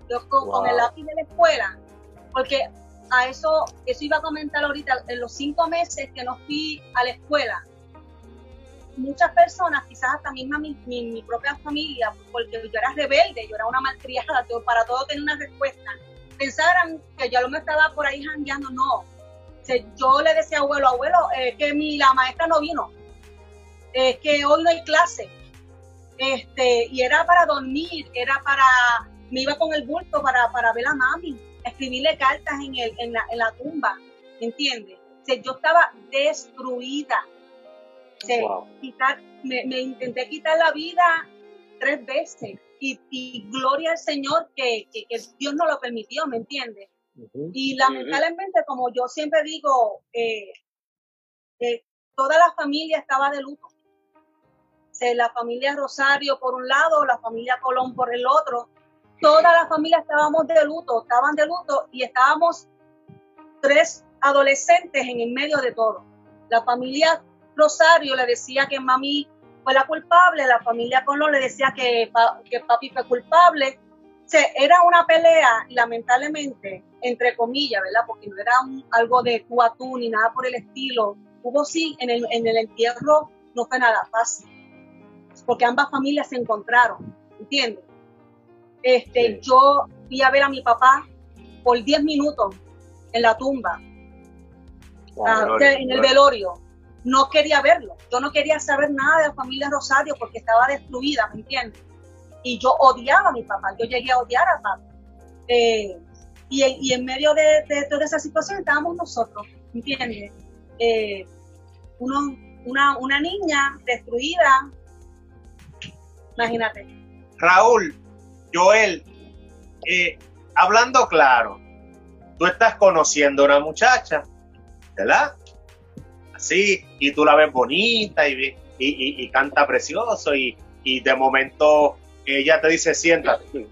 yo con, el lápiz de la escuela, porque a eso, eso iba a comentar ahorita, en los cinco meses que no fui a la escuela, muchas personas, quizás hasta misma mi, mi, propia familia, porque yo era rebelde, yo era una malcriada, para todo tenía una respuesta, pensaran que yo lo me estaba por ahí jangueando, no. yo le decía abuelo, abuelo, eh, que mi, la maestra no vino, es que hoy no hay clase, este, y era para dormir, era para, me iba con el bulto para, para ver a mami, escribirle cartas en, el, en, la, en la tumba, ¿entiendes? yo estaba destruida, me, intenté quitar la vida tres veces y, gloria al Señor que, Dios no lo permitió, ¿me entiendes? Y lamentablemente, como yo siempre digo, eh, eh, toda la familia estaba de luto. la familia Rosario por un lado, la familia Colón por el otro. Toda la familia estábamos de luto, estaban de luto y estábamos tres adolescentes en el medio de todo. La familia Rosario le decía que mami fue la culpable, la familia Colón le decía que, que papi fue culpable. O era una pelea, lamentablemente, entre comillas, ¿verdad? Porque no era algo de tú a tú ni nada por el estilo. Hubo sí, en el, en el entierro no fue nada fácil, porque ambas familias se encontraron, ¿entiendes? Este, Yo fui a ver a mi papá por 10 minutos en la tumba, ah, en el velorio no quería verlo. Yo no quería saber nada de la familia Rosario porque estaba destruida, ¿me entiendes? Y yo odiaba a mi papá, yo llegué a odiar a papá. Eh, y, en medio de, toda esa situación estábamos nosotros, ¿me entiendes? Eh, una, una niña destruida, imagínate. Raúl, Joel, eh, hablando claro, tú estás conociendo a una muchacha, ¿verdad? Así, y tú la ves bonita y, y, canta precioso, y, de momento ella te dice, siéntate.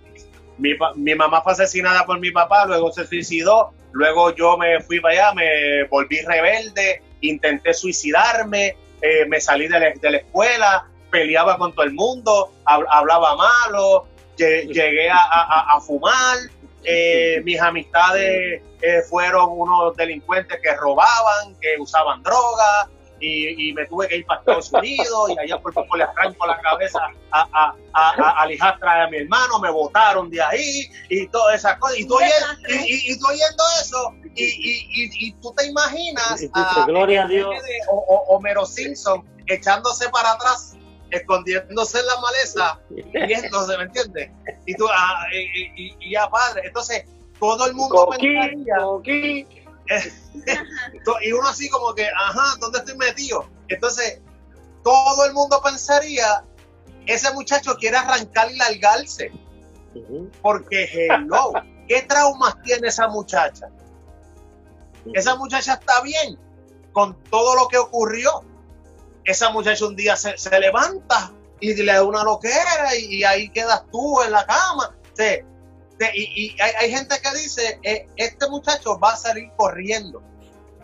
Mi, mi, mamá fue asesinada por mi papá, luego se suicidó, luego yo me fui para allá, me volví rebelde, intenté suicidarme, eh, me salí de la, escuela, peleaba con todo el mundo, hablaba malo, llegué a, fumar, eh, mis amistades eh, fueron unos delincuentes que robaban, que usaban drogas, y, me tuve que ir para Estados Unidos y allá por poco le arranco la cabeza a, a, a, hijastra de mi hermano, me botaron de ahí y todas esas cosas. Y estoy, y, y, oyendo eso y, tú te imaginas a, Gloria a Dios. o, Homero Simpson echándose para atrás escondiéndose en la maleza, viéndose, ¿me entiendes? Y tú, ah, y, ya padre, entonces todo el mundo pensaría, y uno así como que, ajá, ¿dónde estoy metido? Entonces, todo el mundo pensaría, ese muchacho quiere arrancar y largarse. Porque, hello, ¿qué traumas tiene esa muchacha? Esa muchacha está bien con todo lo que ocurrió esa muchacha un día se, levanta y le da una loquera y, ahí quedas tú en la cama. y, hay, gente que dice, eh, este muchacho va a salir corriendo,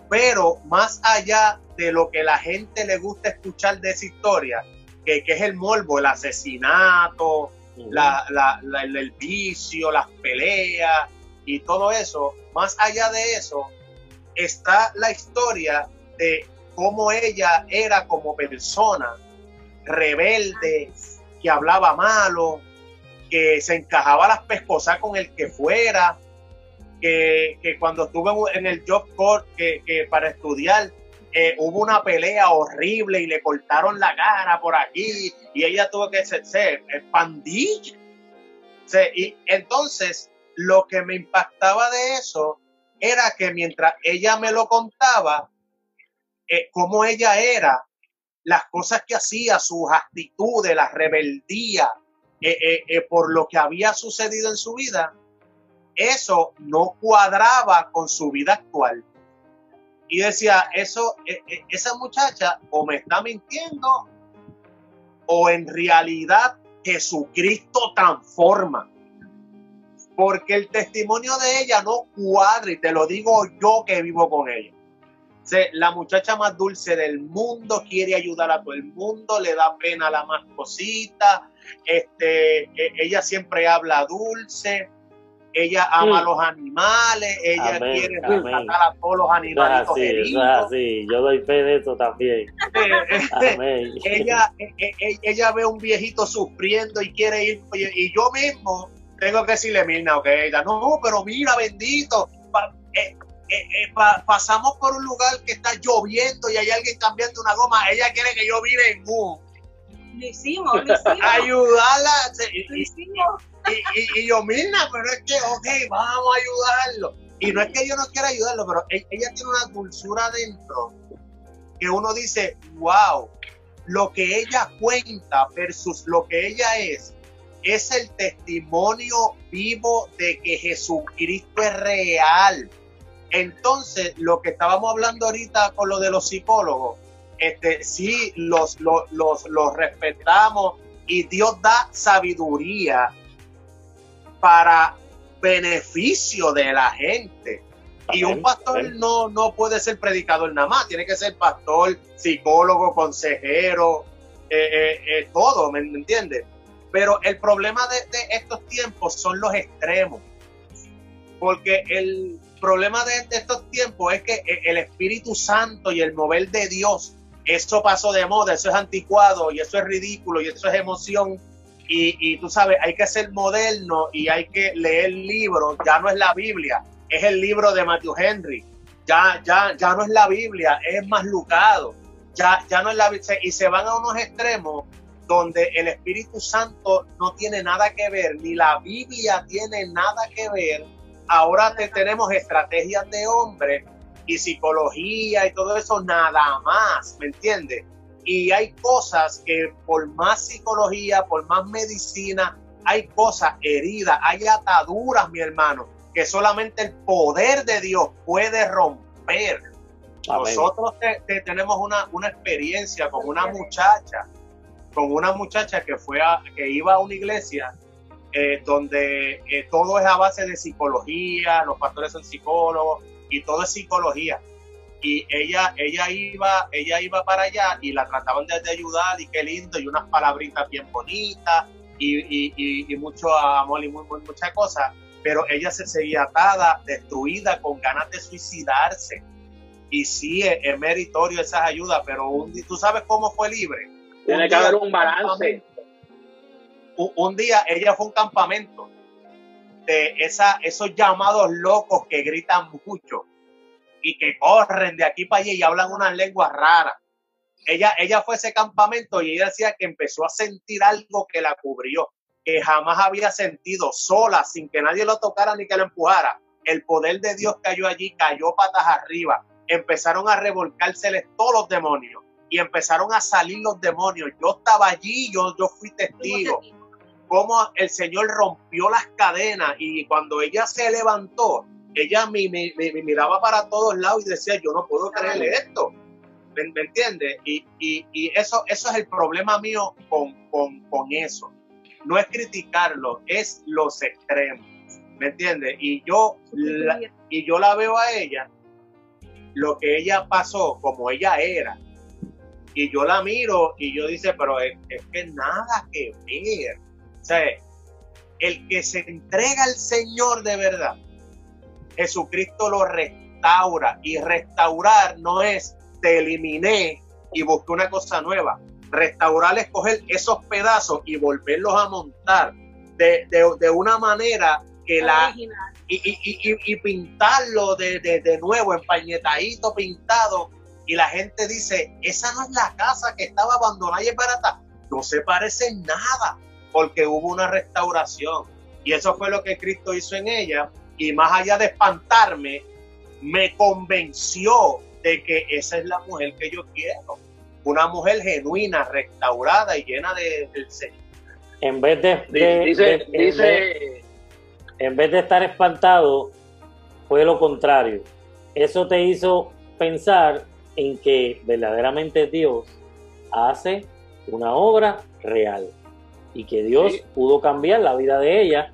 pero más allá de lo que la gente le gusta escuchar de esa historia, que, es el morbo, el asesinato, el vicio, las peleas y todo eso, más allá de eso, está la historia de cómo ella era como persona, rebelde, que hablaba malo, que se encajaba las pescosas con el que fuera, que, cuando estuve en el job court que, para estudiar, eh, hubo una pelea horrible y le cortaron la cara por aquí y ella tuvo que ser, ser pandilla. y entonces lo que me impactaba de eso era que mientras ella me lo contaba, eh, cómo ella era, las cosas que hacía, sus actitudes, la rebeldía eh, eh, por lo que había sucedido en su vida, eso no cuadraba con su vida actual. Y decía, eso, esa muchacha o me está mintiendo o en realidad Jesucristo transforma. Porque el testimonio de ella no cuadra, y te lo digo yo que vivo con ella. La muchacha más dulce del mundo quiere ayudar a todo el mundo, le da pena a la más cosita, este, e, ella siempre habla dulce, ella ama a los animales, ella quiere rescatar a todos los animales yo doy fe de eso también. ella, e, e, ella ve un viejito sufriendo y quiere ir, y yo mismo tengo que decirle, Mirna, ok, no, pero mira, bendito, eh, eh, pasamos por un lugar que está lloviendo y hay alguien cambiando una goma, ella quiere que yo vive en un lo hicimos, lo hicimos. Ayudarla. Y, y, yo, Mirna, pero es que, ok, vamos a ayudarlo. Y no es que yo no quiera ayudarlo, pero e, ella tiene una dulzura dentro que uno dice, wow, lo que ella cuenta versus lo que ella es, es el testimonio vivo de que Jesucristo es real. Entonces, lo que estábamos hablando ahorita con lo de los psicólogos, este, sí los, los, los, respetamos y Dios da sabiduría para beneficio de la gente. Y un pastor no, no puede ser predicador nada más, tiene que ser pastor, psicólogo, consejero, eh, eh, eh, todo, ¿me entiendes? Pero el problema de, de, estos tiempos son los extremos, porque el problema de, estos tiempos es que el Espíritu Santo y el mover de Dios eso pasó de moda, eso es anticuado y eso es ridículo y eso es emoción. Y, tú sabes, hay que ser moderno y hay que leer libros. Ya no es la Biblia, es el libro de Matthew Henry. Ya, ya, ya no es la Biblia, es más lucado. Ya, ya no es la Biblia. Y se van a unos extremos donde el Espíritu Santo no tiene nada que ver, ni la Biblia tiene nada que ver. Ahora tenemos estrategias de hombre y psicología y todo eso, nada más, ¿me entiendes? Y hay cosas que por más psicología, por más medicina, hay cosas heridas, hay ataduras, mi hermano, que solamente el poder de Dios puede romper. Nosotros tenemos una, una, experiencia con una muchacha, con una muchacha que fue a, que iba a una iglesia eh, donde eh, todo es a base de psicología, los pastores son psicólogos, y todo es psicología. Y ella, ella iba, ella iba para allá y la trataban de, ayudar y qué lindo y unas palabritas bien bonitas y, mucho amor y muy, muchas cosas. Pero ella se seguía atada, destruida, con ganas de suicidarse. Y sí, es, meritorio esas ayudas, pero un, tú sabes cómo fue libre. Tiene que haber un balance. Un, día ella fue a un campamento de esos llamados locos que gritan mucho y que corren de aquí para allá y hablan unas lenguas raras. Ella, ella fue a ese campamento y ella decía que empezó a sentir algo que la cubrió, que jamás había sentido sola, sin que nadie lo tocara ni que lo empujara. El poder de Dios cayó allí, cayó patas arriba. Empezaron a revolcárseles todos los demonios y empezaron a salir los demonios. Yo estaba allí, yo, yo fui testigo cómo el Señor rompió las cadenas y cuando ella se levantó, ella me, miraba para todos lados y decía, yo no puedo creerle esto. ¿Me, entiendes? Y, eso, eso es el problema mío con, eso. No es criticarlo, es los extremos. ¿Me entiendes? Y yo, la, y yo la veo a ella, lo que ella pasó, como ella era. Y yo la miro y yo dice, pero es que nada que ver o sea, el que se entrega al Señor de verdad, Jesucristo lo restaura. Y restaurar no es te eliminé y busqué una cosa nueva. Restaurar es coger esos pedazos y volverlos a montar de, una manera que la... Y, pintarlo de, de, nuevo, empañetadito, pintado. Y la gente dice, esa no es la casa que estaba abandonada y es barata. No se parece nada porque hubo una restauración. Y eso fue lo que Cristo hizo en ella. Y más allá de espantarme, me convenció de que esa es la mujer que yo quiero. Una mujer genuina, restaurada y llena de, del Señor. En vez de, dice, en vez de estar espantado, fue lo contrario. Eso te hizo pensar en que verdaderamente Dios hace una obra real y que Dios pudo cambiar la vida de ella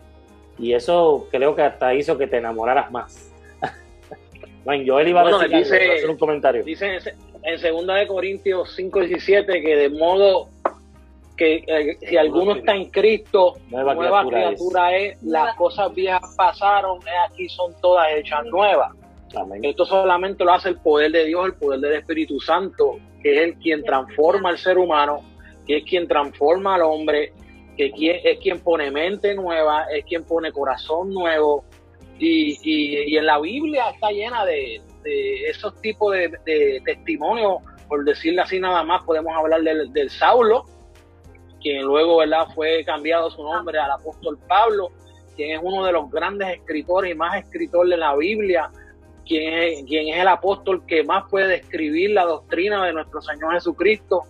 y eso creo que hasta hizo que te enamoraras más. bueno, Joel iba a, decir hacer un comentario. Dice en 2 de Corintios 5:17 que de modo que eh, si alguno está en Cristo, nueva, criatura, es. las cosas viejas pasaron, aquí son todas hechas nuevas. Esto solamente lo hace el poder de Dios, el poder del Espíritu Santo, que es el quien transforma al ser humano, que es quien transforma al hombre, que es quien pone mente nueva, es quien pone corazón nuevo. Y, en la Biblia está llena de, esos tipos de, testimonios, por decirle así nada más, podemos hablar del, del Saulo, quien luego ¿verdad? fue cambiado su nombre al apóstol Pablo, quien es uno de los grandes escritores y más escritores de la Biblia, quien es, quien es el apóstol que más puede describir la doctrina de nuestro Señor Jesucristo.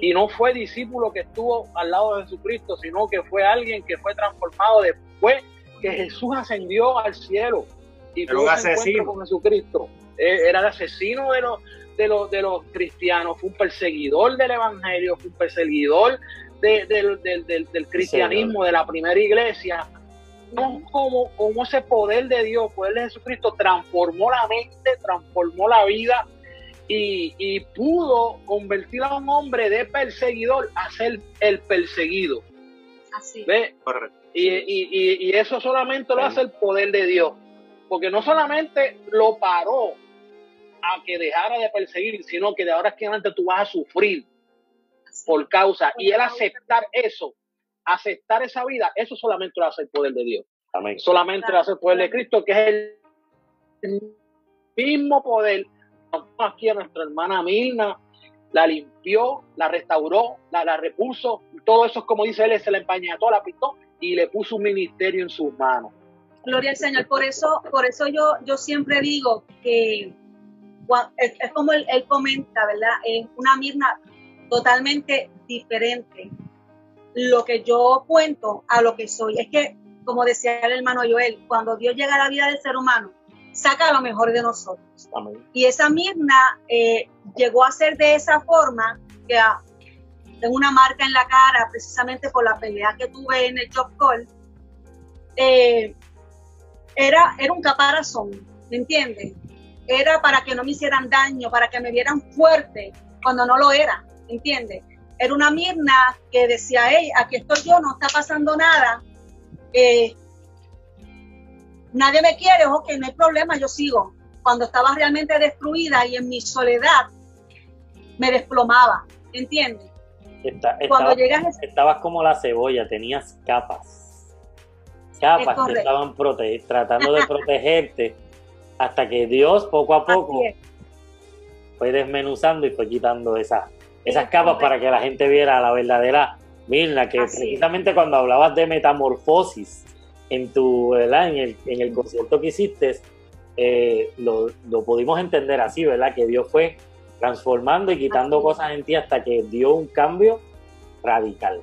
Y no fue discípulo que estuvo al lado de Jesucristo, sino que fue alguien que fue transformado después que Jesús ascendió al cielo y tuvo un encuentro con Jesucristo. Eh, era el asesino de los, de, los, de los cristianos, fue un perseguidor del Evangelio, fue un perseguidor del, cristianismo, de la primera iglesia, como, como ese poder de Dios, poder de Jesucristo, transformó la mente, transformó la vida y, pudo convertir a un hombre de perseguidor a ser el perseguido. Así. Y, y, eso solamente lo hace el poder de Dios, porque no solamente lo paró a que dejara de perseguir, sino que de ahora en adelante tú vas a sufrir por causa. Y el aceptar eso, aceptar esa vida, eso solamente lo hace el poder de Dios. Solamente lo hace el poder de Cristo, que es el mismo poder. Aquí a nuestra hermana Milna, la limpió, la restauró, la, repuso. Todo eso es como dice él, se la empañató, la pintó y le puso un ministerio en sus manos. Gloria al Señor. Por eso, por eso yo, yo siempre digo que es, como él, él, comenta, ¿verdad? Es una Mirna totalmente diferente lo que yo cuento a lo que soy. Es que, como decía el hermano Joel, cuando Dios llega a la vida del ser humano, saca lo mejor de nosotros. Y esa Mirna eh, llegó a ser de esa forma que ah, tengo una marca en la cara precisamente por la pelea que tuve en el job call. Eh, era, era un caparazón, ¿me entiendes? Era para que no me hicieran daño, para que me vieran fuerte cuando no lo era. ¿entiendes? Era una Mirna que decía, hey, aquí estoy yo, no está pasando nada. Eh, nadie me quiere, ok, no hay problema, yo sigo. Cuando estaba realmente destruida y en mi soledad, me desplomaba, ¿entiendes? Cuando llegas estabas como la cebolla, tenías capas. Capas que estaban tratando de protegerte hasta que Dios poco a poco fue desmenuzando y fue quitando esa, esas capas para que la gente viera la verdadera Mirna, que precisamente cuando hablabas de metamorfosis en tu, ¿verdad? En el, en el concierto que hiciste, eh, lo, pudimos entender así, ¿verdad? Que Dios fue transformando y quitando cosas en ti hasta que dio un cambio radical.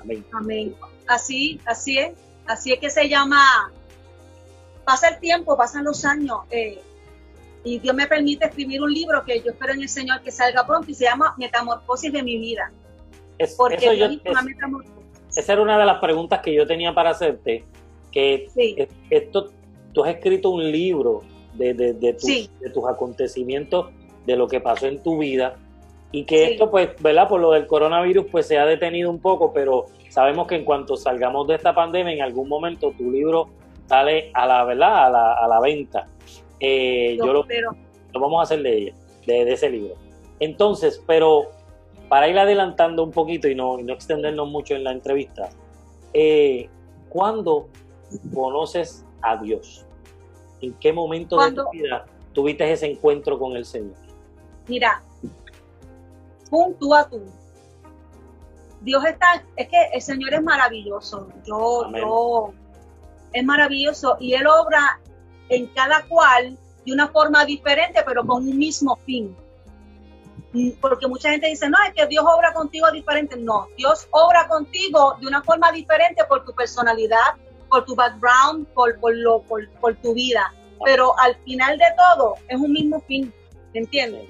Amén. Amén. Así, así es. Así es que se llama, pasa el tiempo, pasan los años. Eh, y Dios me permite escribir un libro que yo espero en el Señor que salga pronto y se llama Metamorfosis de mi vida. porque Esa era una de las preguntas que yo tenía para hacerte, que esto, tú has escrito un libro de, de, de, tus acontecimientos, de lo que pasó en tu vida, y que esto, pues, ¿verdad? Por lo del coronavirus, pues se ha detenido un poco, pero sabemos que en cuanto salgamos de esta pandemia, en algún momento tu libro sale a la, ¿verdad? A la, a la venta. Eh, yo lo, lo, vamos a hacer de ella, de, ese libro. Entonces, pero para ir adelantando un poquito y no, no extendernos mucho en la entrevista, eh, ¿cuándo conoces a Dios? ¿En qué momento de tu vida tuviste ese encuentro con el Señor? Mira, punto a tú. Dios está, es que el Señor es maravilloso. Yo, yo, es maravilloso y Él obra en cada cual de una forma diferente, pero con un mismo fin. Mm, porque mucha gente dice, no, es que Dios obra contigo diferente. No, Dios obra contigo de una forma diferente por tu personalidad, por tu background, por, por, lo, por, tu vida. Pero al final de todo es un mismo fin, ¿entiendes?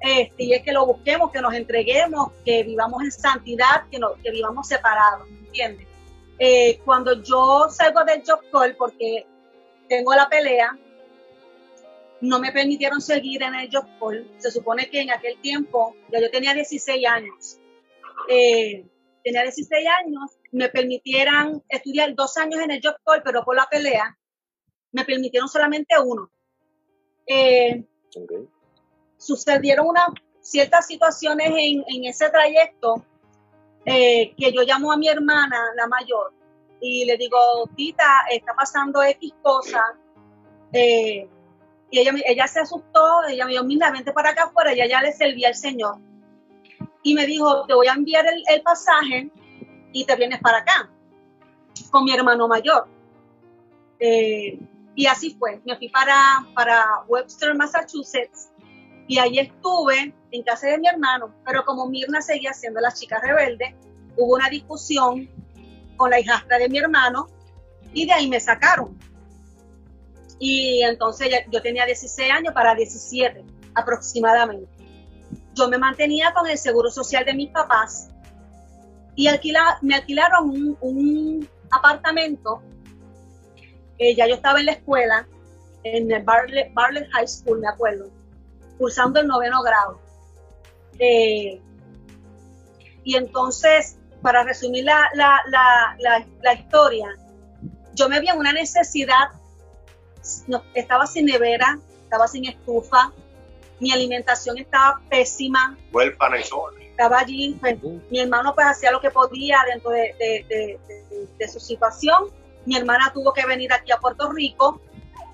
Este, y es que lo busquemos, que nos entreguemos, que vivamos en santidad, que, no, que vivamos separados. entiendes? Eh, cuando yo salgo del job call, porque tengo la pelea, no me permitieron seguir en el job call. Se supone que en aquel tiempo, ya yo tenía 16 años, eh, tenía 16 años, me permitieran estudiar dos años en el job call, pero por la pelea, me permitieron solamente uno. Eh, sucedieron unas ciertas situaciones en, en ese trayecto eh, que yo llamo a mi hermana, la mayor, y le digo, Tita, está pasando X cosa. Eh, y ella, ella se asustó, ella me dijo, mira, vente para acá afuera, ella ya le servía al Señor. Y me dijo, te voy a enviar el, el pasaje y te vienes para acá con mi hermano mayor. Eh, y así fue, me fui para, para Webster, Massachusetts, y ahí estuve en casa de mi hermano, pero como Mirna seguía siendo la chica rebelde, hubo una discusión con la hijastra de mi hermano y de ahí me sacaron. Y entonces yo tenía 16 años para 17 aproximadamente. Yo me mantenía con el seguro social de mis papás y alquila, me alquilaron un, un apartamento. Ya yo estaba en la escuela, en el Bartlett, Bartlett High School, me acuerdo cursando el noveno grado. Eh, y entonces, para resumir la, la, la, la, historia, yo me vi en una necesidad, no, estaba sin nevera, estaba sin estufa, mi alimentación estaba pésima. Huérfana y sola. Estaba allí, pues, mi hermano pues hacía lo que podía dentro de, de, de, de, su situación. Mi hermana tuvo que venir aquí a Puerto Rico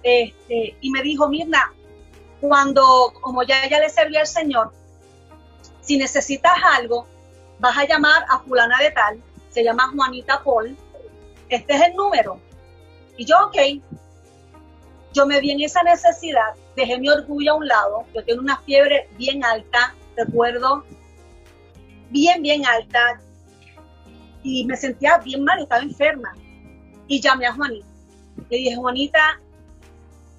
este, y me dijo, Mirna, cuando, como ya ella le servía al Señor, si necesitas algo, vas a llamar a fulana de tal, se llama Juanita Paul, este es el número. Y yo, ok, yo me vi en esa necesidad, dejé mi orgullo a un lado, yo tengo una fiebre bien alta, recuerdo, bien, bien alta, y me sentía bien mal, estaba enferma. Y llamé a Juanita. Le dije, Juanita,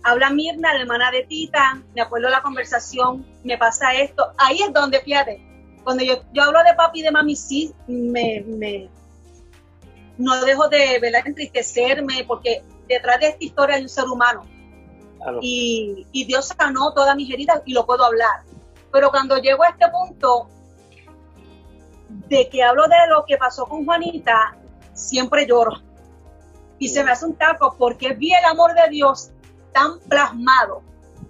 habla Mirna, la hermana de Tita, me acuerdo la conversación, me pasa esto. Ahí es donde, fíjate, cuando yo, yo hablo de papi y de mami, sí, me, me no dejo de ¿verdad? entristecerme, porque detrás de esta historia hay un ser humano. Y, y, Dios sanó todas mis heridas y lo puedo hablar. Pero cuando llego a este punto de que hablo de lo que pasó con Juanita, siempre lloro. Y se me hace un taco porque vi el amor de Dios tan plasmado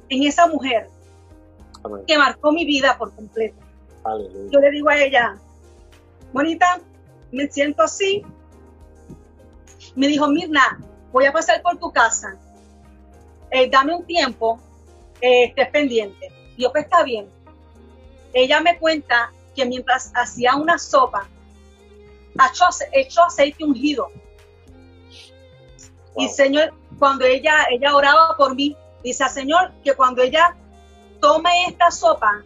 en esa mujer que marcó mi vida por completo. Yo le digo a ella, bonita, me siento así. Me dijo, Mirna, voy a pasar por tu casa. Eh, dame un tiempo, eh, estés pendiente. Yo, pues está bien. Ella me cuenta que mientras hacía una sopa, echó, aceite ungido. Y Señor, cuando ella, ella oraba por mí, dice al Señor que cuando ella tome esta sopa,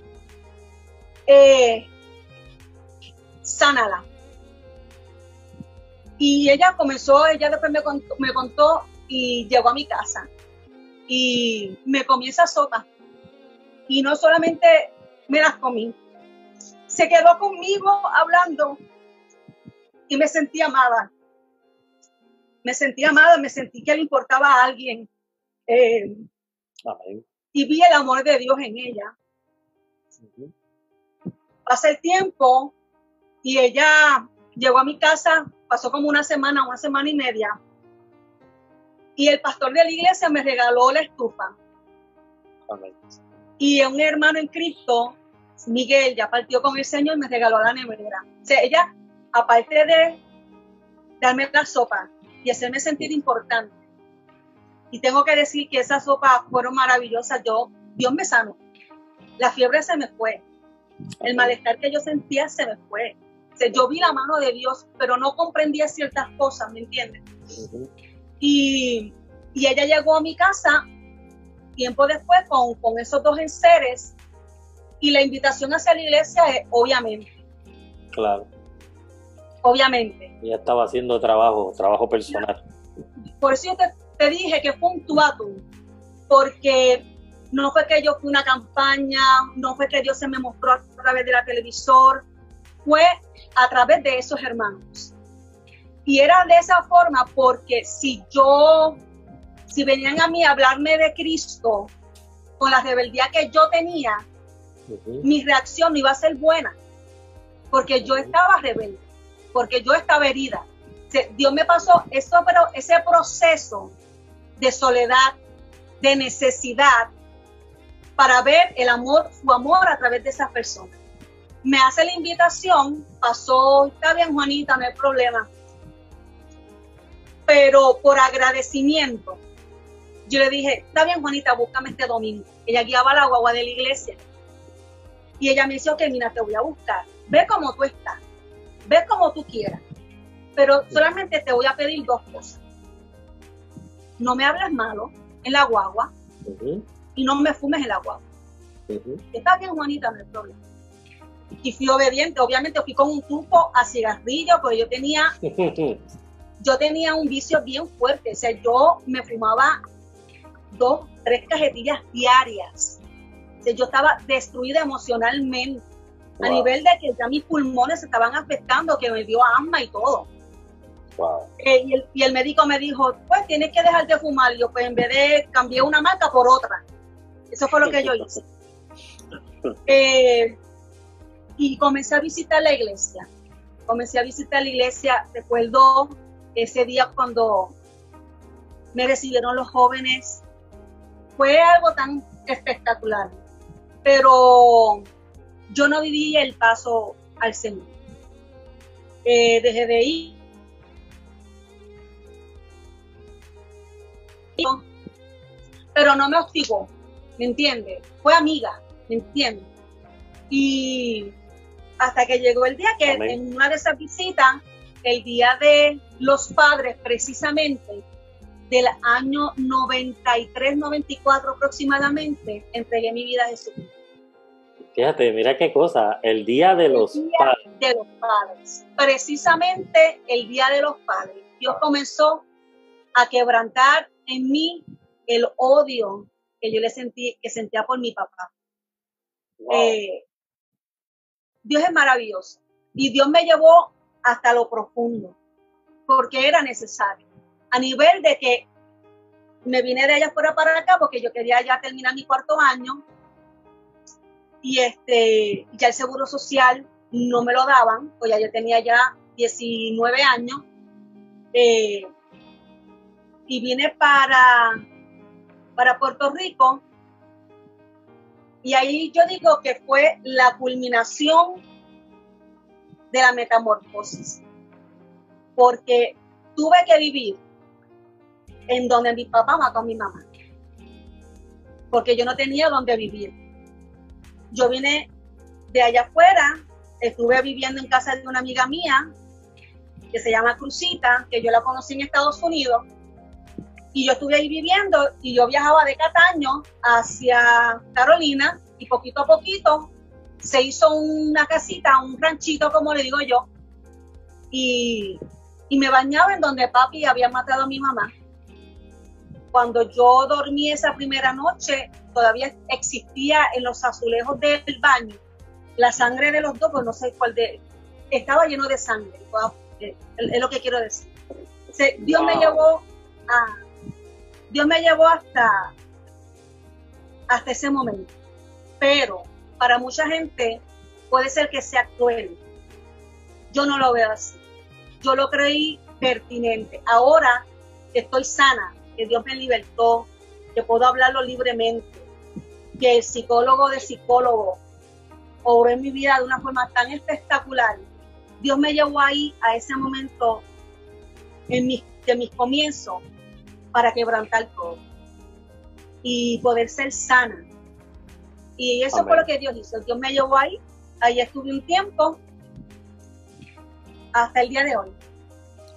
eh, sánala. Y ella comenzó, ella después me contó, me contó y llegó a mi casa y me comí esa sopa. Y no solamente me las comí, se quedó conmigo hablando y me sentí amada me sentí amada, me sentí que le importaba a alguien. Eh, y vi el amor de Dios en ella. Pasa el tiempo y ella llegó a mi casa, pasó como una semana, una semana y media. Y el pastor de la iglesia me regaló la estufa. Y un hermano en Cristo, Miguel, ya partió con el Señor y me regaló la nevera. O sea, ella, aparte de darme la sopa, y hacerme sentir importante. Y tengo que decir que esas sopas fueron maravillosas. Yo, Dios me sanó. La fiebre se me fue. El malestar que yo sentía se me fue. yo vi la mano de Dios, pero no comprendía ciertas cosas, ¿me entiendes? y, y, ella llegó a mi casa tiempo después con, con esos dos enseres y la invitación hacia la iglesia es obviamente. Claro obviamente. Ya estaba haciendo trabajo, trabajo personal. Por eso yo te, dije que fue un tuatum, porque no fue que yo fui una campaña, no fue que Dios se me mostró a través de la televisor, fue a través de esos hermanos. Y era de esa forma porque si yo, si venían a mí a hablarme de Cristo con la rebeldía que yo tenía, mi reacción no iba a ser buena, porque yo estaba rebelde, porque yo estaba herida. Dios me pasó eso, pero ese proceso de soledad, de necesidad, para ver el amor, su amor a través de esa persona. Me hace la invitación, pasó, está bien Juanita, no hay problema. Pero por agradecimiento, yo le dije, está bien Juanita, búscame este domingo. Ella guiaba la guagua de la iglesia. Y ella me dice, ok, mira, te voy a buscar. Ve como tú estás. Ve como tú quieras. Pero solamente te voy a pedir dos cosas. No me hables malo en la guagua y no me fumes el agua. Está bien, Juanita, no hay problema. Y fui obediente, obviamente fui con un tubo a cigarrillo, porque yo tenía, yo tenía un vicio bien fuerte. O sea, yo me fumaba dos, tres cajetillas diarias. Sea, yo estaba destruida emocionalmente. A nivel de que ya mis pulmones se estaban afectando, que me dio asma y todo. Eh, y, el, y, el, médico me dijo, pues tienes que dejar de fumar. Yo pues en vez de cambié una marca por otra. Eso fue lo que yo hice. Eh, y comencé a visitar la iglesia. Comencé a visitar la iglesia. Recuerdo ese día cuando me recibieron los jóvenes. Fue algo tan espectacular. Pero yo no viví el paso al Señor. Eh, dejé de ir. Pero no me hostigó. ¿me entiende? Fue amiga, ¿me entiende? Y hasta que llegó el día que en una de esas visitas, el día de los padres precisamente, del año 93, 94 aproximadamente, entregué mi vida a Jesús. Fíjate, mira qué cosa, el día de los padres. De los padres. Precisamente el día de los padres. Dios comenzó a quebrantar en mí el odio que yo le sentí, que sentía por mi papá. Eh, Dios es maravilloso y Dios me llevó hasta lo profundo porque era necesario. A nivel de que me vine de allá fuera para acá porque yo quería ya terminar mi cuarto año y este ya el seguro social no me lo daban, pues ya yo tenía ya 19 años eh, y vine para para Puerto Rico. Y ahí yo digo que fue la culminación de la metamorfosis, porque tuve que vivir en donde mi papá mató a mi mamá, porque yo no tenía donde vivir. Yo vine de allá afuera, estuve viviendo en casa de una amiga mía que se llama Cruzita, que yo la conocí en Estados Unidos, y yo estuve ahí viviendo y yo viajaba de Cataño hacia Carolina y poquito a poquito se hizo una casita, un ranchito como le digo yo, y, y me bañaba en donde papi había matado a mi mamá. Cuando yo dormí esa primera noche, todavía existía en los azulejos del baño la sangre de los dos, pues no sé cuál de, estaba lleno de sangre, es lo que quiero decir. Dios me llevó a, Dios me llevó hasta, hasta ese momento. Pero para mucha gente puede ser que sea cruel. Yo no lo veo así. Yo lo creí pertinente. Ahora que estoy sana, que Dios me libertó, que puedo hablarlo libremente, que el psicólogo de psicólogo obró en mi vida de una forma tan espectacular. Dios me llevó ahí a ese momento en mis, de mis comienzos para quebrantar todo y poder ser sana. Y eso fue lo que Dios hizo. Dios me llevó ahí, ahí estuve un tiempo, hasta el día de hoy.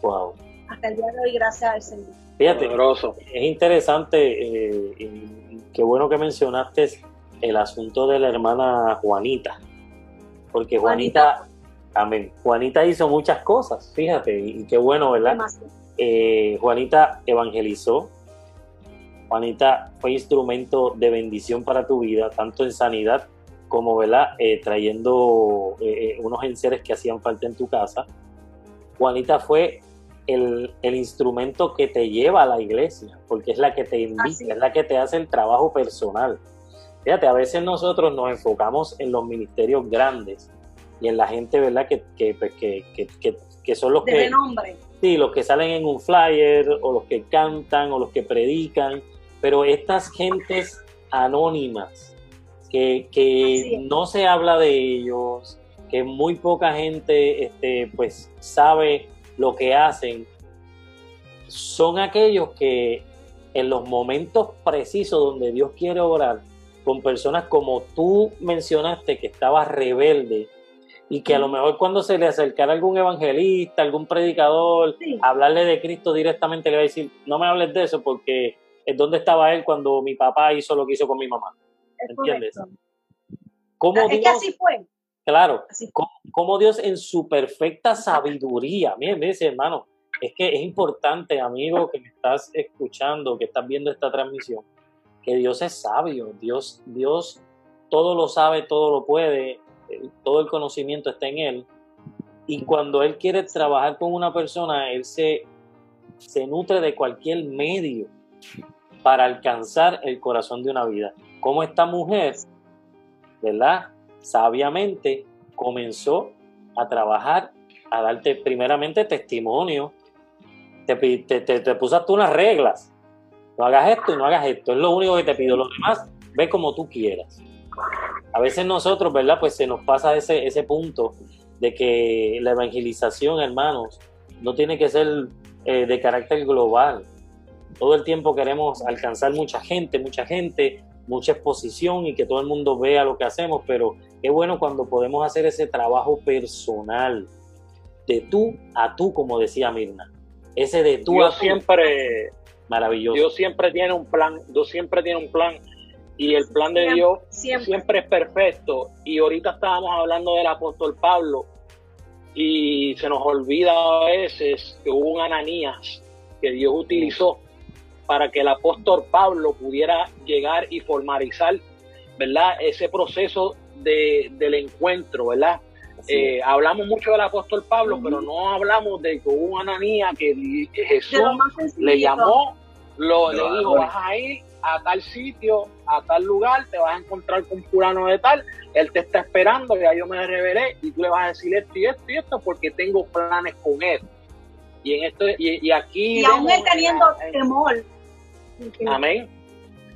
Wow. Hasta el día de hoy, gracias al Señor. Fíjate, es interesante, eh, y qué bueno que mencionaste el asunto de la hermana Juanita, porque Juanita, amén, Juanita hizo muchas cosas, fíjate, y qué bueno, ¿verdad? Eh, Juanita evangelizó. Juanita fue instrumento de bendición para tu vida, tanto en sanidad como ¿verdad? Eh, trayendo eh, unos enseres que hacían falta en tu casa. Juanita fue el, instrumento que te lleva a la iglesia, porque es la que te invita, es la que te hace el trabajo personal. Fíjate, a veces nosotros nos enfocamos en los ministerios grandes y en la gente, ¿verdad? Que, que, pues, que, que, que son los que... nombre. Sí, los que salen en un flyer o los que cantan o los que predican, pero estas gentes anónimas que, que no se habla de ellos, que muy poca gente este, pues sabe lo que hacen, son aquellos que en los momentos precisos donde Dios quiere orar, con personas como tú mencionaste que estabas rebelde y que a lo mejor cuando se le acercara algún evangelista, algún predicador, hablarle de Cristo directamente le va a decir, no me hables de eso porque es donde estaba él cuando mi papá hizo lo que hizo con mi mamá. ¿Entiendes? ¿Cómo es que así fue. Claro, como, Dios en su perfecta sabiduría, miren, miren, hermano, es que es importante, amigo, que me estás escuchando, que estás viendo esta transmisión, que Dios es sabio, Dios, Dios todo lo sabe, todo lo puede, todo el conocimiento está en Él. Y cuando Él quiere trabajar con una persona, Él se, se nutre de cualquier medio para alcanzar el corazón de una vida. Como esta mujer, ¿verdad? Sabiamente comenzó a trabajar, a darte primeramente testimonio. Te, te, te, puso tú unas reglas. No hagas esto y no hagas esto. Es lo único que te pido. Lo demás, ve como tú quieras. A veces nosotros, ¿verdad? Pues se nos pasa ese, ese punto de que la evangelización, hermanos, no tiene que ser eh, de carácter global. Todo el tiempo queremos alcanzar mucha gente, mucha gente, mucha exposición y que todo el mundo vea lo que hacemos, pero qué bueno cuando podemos hacer ese trabajo personal, de tú a tú, como decía Mirna. Ese de tú a tú. siempre, maravilloso. Dios siempre tiene un plan, Dios siempre tiene un plan y el plan de Dios siempre. es perfecto. Y ahorita estábamos hablando del apóstol Pablo y se nos olvida a veces que hubo un Ananías que Dios utilizó para que el apóstol Pablo pudiera llegar y formalizar, ¿verdad? Ese proceso de, del encuentro, ¿verdad? Eh, hablamos mucho del apóstol Pablo, pero no hablamos de que hubo una Ananía que Jesús le llamó, lo, le dijo, vas a ir a tal sitio, a tal lugar, te vas a encontrar con fulano de tal, él te está esperando, ya yo me revelé y tú le vas a decir esto y esto y esto porque tengo planes con él. Y en esto y, aquí y aún él teniendo temor Amén.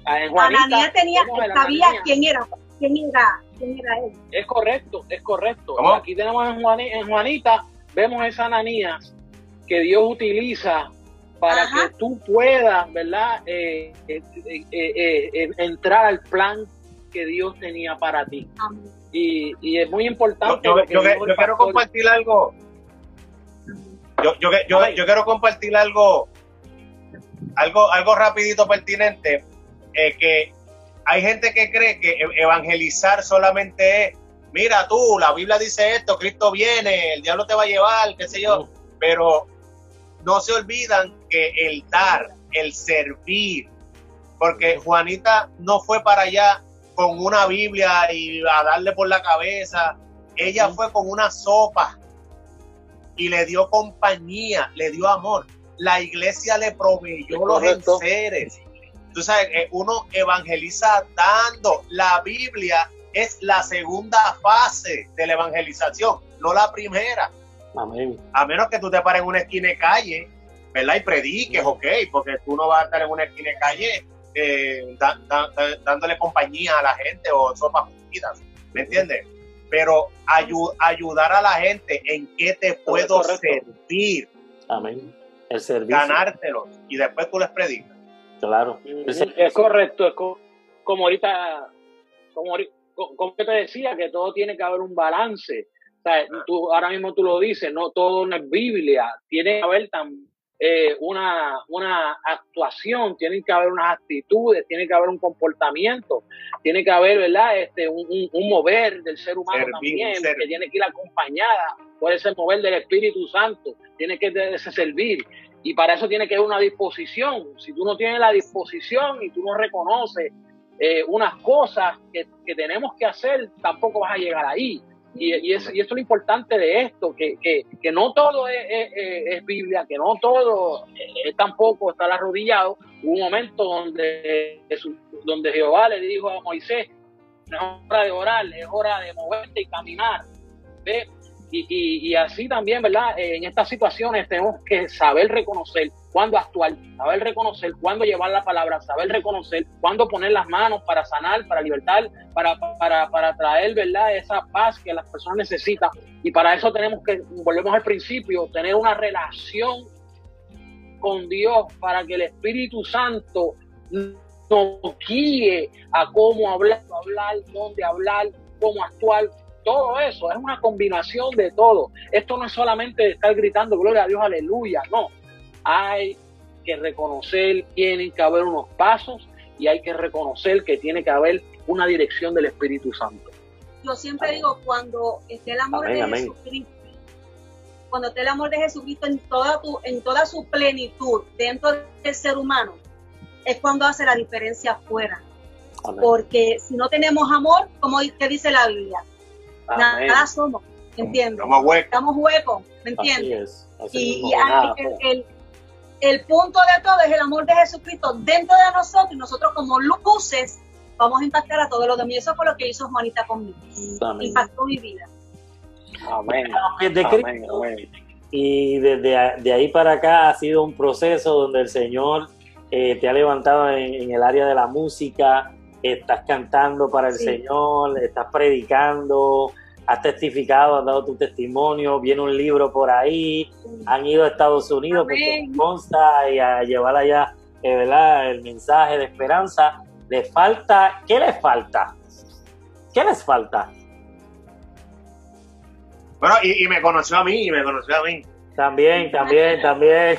Ah, Juanita, tenía, sabía quién era, quién era, quién era él. Es correcto, es correcto. Aquí tenemos en, Juanita, vemos esa Ananías que Dios utiliza para que tú puedas, ¿verdad? Eh, eh, eh, entrar al plan que Dios tenía para ti. Y, y, es muy importante. Yo, yo, yo quiero compartir algo. Yo, yo, quiero compartir algo algo, algo rapidito pertinente, eh, que hay gente que cree que e-, evangelizar solamente es, mira tú, la Biblia dice esto, Cristo viene, el diablo te va a llevar, qué sé yo, pero no se olvidan que el dar, el servir, porque Juanita no fue para allá con una Biblia y a darle por la cabeza, ella fue con una sopa y le dio compañía, le dio amor la iglesia le proveyó los enseres. Tú sabes, eh, uno evangeliza dando. La Biblia es la segunda fase de la evangelización, no la primera. Amén. A menos que tú te pares en una esquina de calle, ¿verdad? Y prediques, ok, porque tú no vas a estar en una esquina de calle eh, dándole compañía a la gente o sopas juntitas, ¿me entiendes? Pero ayudar a la gente en qué te puedo servir. Amén el servicio. ganártelos y después tú les predicas. Claro. Es correcto, es como ahorita, como, como te decía, que todo tiene que haber un balance. O sea, tú, ahora mismo tú lo dices, no todo no es Biblia, tiene que haber también eh, una, una actuación, tienen que haber unas actitudes, tiene que haber un comportamiento, tiene que haber, ¿verdad? Este, un, un, mover del ser humano también, que tiene que ir acompañada, puede ser mover del Espíritu Santo, tiene que servir. Y para eso tiene que haber una disposición. Si tú no tienes la disposición y tú no reconoces eh, unas cosas que, que tenemos que hacer, tampoco vas a llegar ahí. Y, y, eso, y eso es lo importante de esto, que, no todo es, Biblia, que no todo es, tampoco estar arrodillado. Hubo un momento donde, donde Jehová le dijo a Moisés, es hora de orar, es hora de moverte y caminar. ¿Ve? Y, y, así también, ¿verdad? Eh, en estas situaciones tenemos que saber reconocer cuándo actuar, saber reconocer cuándo llevar la palabra, saber reconocer cuándo poner las manos para sanar, para libertar, para, para, para traer, ¿verdad? Esa paz que las personas necesitan. Y para eso tenemos que, volvemos al principio, tener una relación con Dios para que el Espíritu Santo nos guíe a cómo hablar, hablar, dónde hablar, cómo actuar, todo eso, es una combinación de todo. Esto no es solamente estar gritando gloria a Dios, aleluya, no. Hay que reconocer, tienen que haber unos pasos y hay que reconocer que tiene que haber una dirección del Espíritu Santo. Yo siempre digo, cuando esté el amor de Jesucristo, cuando esté el amor de Jesucristo en toda, tu, en toda su plenitud dentro del ser humano, es cuando hace la diferencia afuera. Porque si no tenemos amor, como te dice la Biblia, nada somos, ¿me entiendes? Estamos huecos, ¿me entiendes? y, el, el, punto de todo es el amor de Jesucristo dentro de nosotros y nosotros como luces vamos a impactar a todos los demás. Y eso fue lo que hizo Juanita conmigo. Impactó mi vida. Amén. Y desde de ahí para acá ha sido un proceso donde el Señor eh, te ha levantado en, el área de la música, estás cantando para el Señor, estás predicando, has testificado, has dado tu testimonio, viene un libro por ahí, han ido a Estados Unidos porque consta y a llevar allá eh, ¿verdad? el mensaje de esperanza. Le falta, ¿qué les falta? ¿Qué les falta? Bueno, y, me conoció a mí, y me conoció a mí. También, también, también.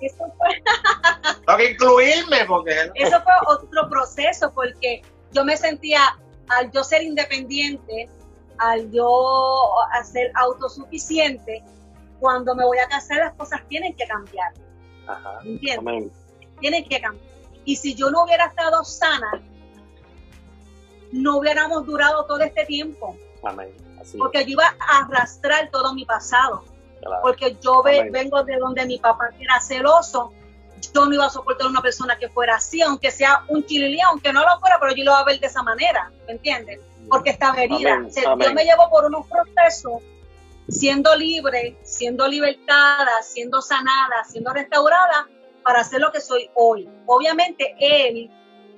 Eso fue, Tengo que incluirme porque... Eso fue otro proceso porque yo me sentía al yo ser independiente, al yo ser autosuficiente, cuando me voy a casar las cosas tienen que cambiar. Ajá, ¿Entiendes? Tienen que cambiar. Y si yo no hubiera estado sana, no hubiéramos durado todo este tiempo. Amén. porque yo iba a arrastrar todo mi pasado. Porque yo vengo de donde mi papá era celoso yo no iba a soportar una persona que fuera así, aunque sea un chililí, aunque no lo fuera, pero yo lo iba a ver de esa manera, ¿me entiendes? Porque estaba herida. Yo me llevo por unos procesos siendo libre, siendo libertada, siendo sanada, siendo restaurada para hacer lo que soy hoy. Obviamente Él,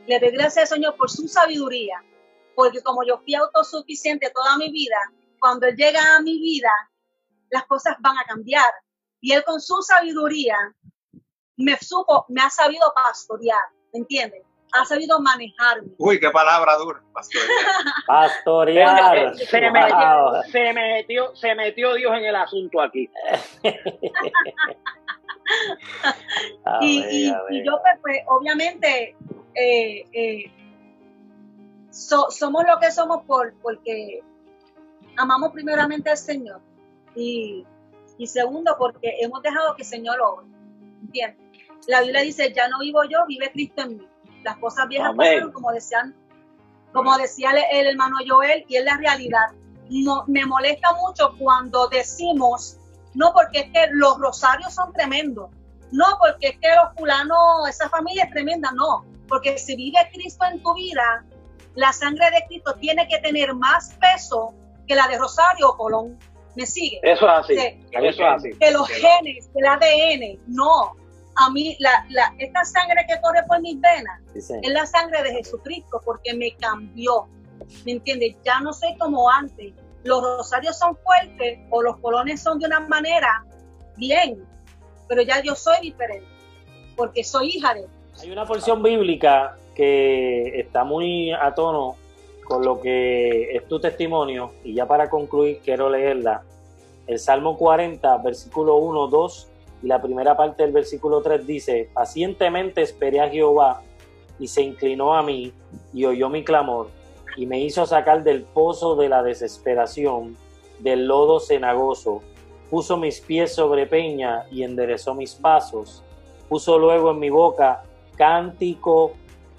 le doy gracias al Señor por su sabiduría, porque como yo fui autosuficiente toda mi vida, cuando Él llega a mi vida, las cosas van a cambiar. Y Él con su sabiduría me supo, me ha sabido pastorear, ¿me entiendes? Ha sabido manejarme. Uy, qué palabra dura, pastorear. se, metió, se, metió, se metió Dios en el asunto aquí. y, yo, pues, pues obviamente, eh, eh, somos lo que somos por, porque amamos primeramente al Señor y, y segundo porque hemos dejado que el Señor lo ¿entiendes? La Biblia dice, ya no vivo yo, vive Cristo en mí. Las cosas viejas pasaron, como decían, como decía el, hermano Joel, y es la realidad. No, me molesta mucho cuando decimos, no porque es que los rosarios son tremendos, no porque es que los fulanos, esa familia es tremenda, no, porque si vive Cristo en tu vida, la sangre de Cristo tiene que tener más peso que la de Rosario o Colón. ¿Me sigue? Eso es así. eso es así. Que los genes, el ADN, no a mí, la, la, esta sangre que corre por mis venas es la sangre de Jesucristo porque me cambió. ¿Me entiendes? Ya no soy como antes. Los rosarios son fuertes o los colones son de una manera bien, pero ya yo soy diferente porque soy hija de Hay una porción bíblica que está muy a tono con lo que es tu testimonio y ya para concluir quiero leerla. El Salmo 40, versículo 1, 2 y la primera parte del versículo 3 dice, pacientemente esperé a Jehová y se inclinó a mí y oyó mi clamor y me hizo sacar del pozo de la desesperación, del lodo cenagoso, puso mis pies sobre peña y enderezó mis pasos, puso luego en mi boca cántico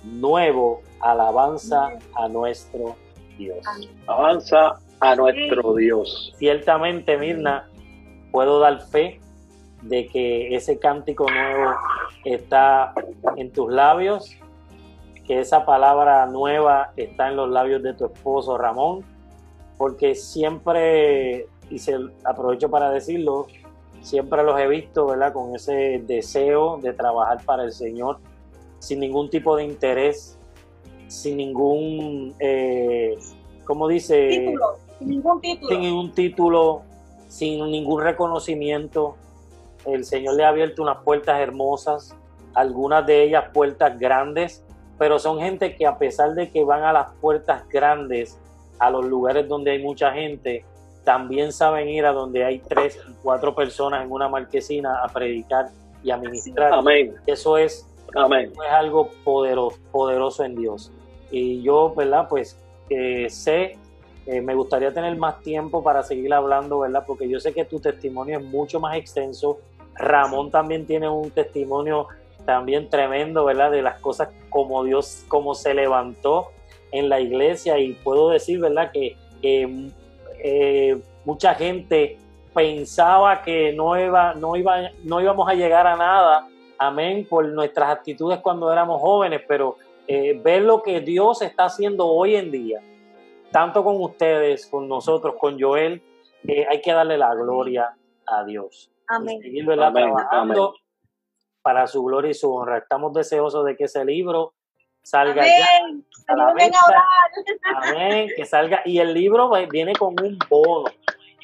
nuevo, alabanza a nuestro Dios. Avanza a nuestro Dios. Ciertamente, Mirna, puedo dar fe de que ese cántico nuevo está en tus labios, que esa palabra nueva está en los labios de tu esposo Ramón, porque siempre, y se aprovecho para decirlo, siempre los he visto, ¿verdad? Con ese deseo de trabajar para el Señor, sin ningún tipo de interés, sin ningún, eh, ¿cómo dice? Título, sin ningún título. Sin ningún título, sin ningún reconocimiento. El Señor le ha abierto unas puertas hermosas, algunas de ellas puertas grandes, pero son gente que a pesar de que van a las puertas grandes, a los lugares donde hay mucha gente, también saben ir a donde hay tres y cuatro personas en una marquesina a predicar y a ministrar. Amén. Eso es, Amén. es algo poderoso, poderoso en Dios. Y yo, ¿verdad? Pues eh, sé, eh, me gustaría tener más tiempo para seguir hablando, ¿verdad? Porque yo sé que tu testimonio es mucho más extenso. Ramón también tiene un testimonio también tremendo, ¿verdad? De las cosas como Dios, como se levantó en la iglesia y puedo decir, ¿verdad? Que, eh, mucha gente pensaba que no, iba, no, iba, no íbamos a llegar a nada, amén, por nuestras actitudes cuando éramos jóvenes, pero eh, ver lo que Dios está haciendo hoy en día, tanto con ustedes, con nosotros, con Joel, eh, hay que darle la gloria a Dios. Amén. Y seguir, ¿verdad? Amén, trabajando amén. para su gloria y su honra. Estamos deseosos de que ese libro salga ya. Amén. a la Ayúdenme a venta. orar. Amén, que salga. Y el libro viene con un bono.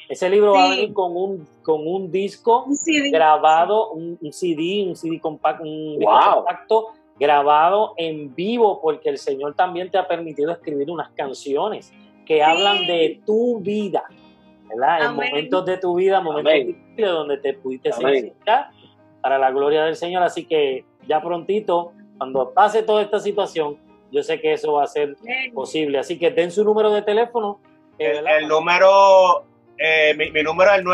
Ese libro va a Sí. venir con un, con un disco Un CD. grabado, un, un CD, un CD compacto, un disco compacto grabado en vivo, porque el Señor también te ha permitido escribir unas canciones que hablan de tu vida, ¿verdad? En momentos de tu vida, momentos Amén. Donde te pudiste sensibilizar para la gloria del Señor. Así que ya prontito, cuando pase toda esta situación, yo sé que eso va a ser Amén. posible. Así que den su número de teléfono. eh, El, el número, eh, mi, mi número es el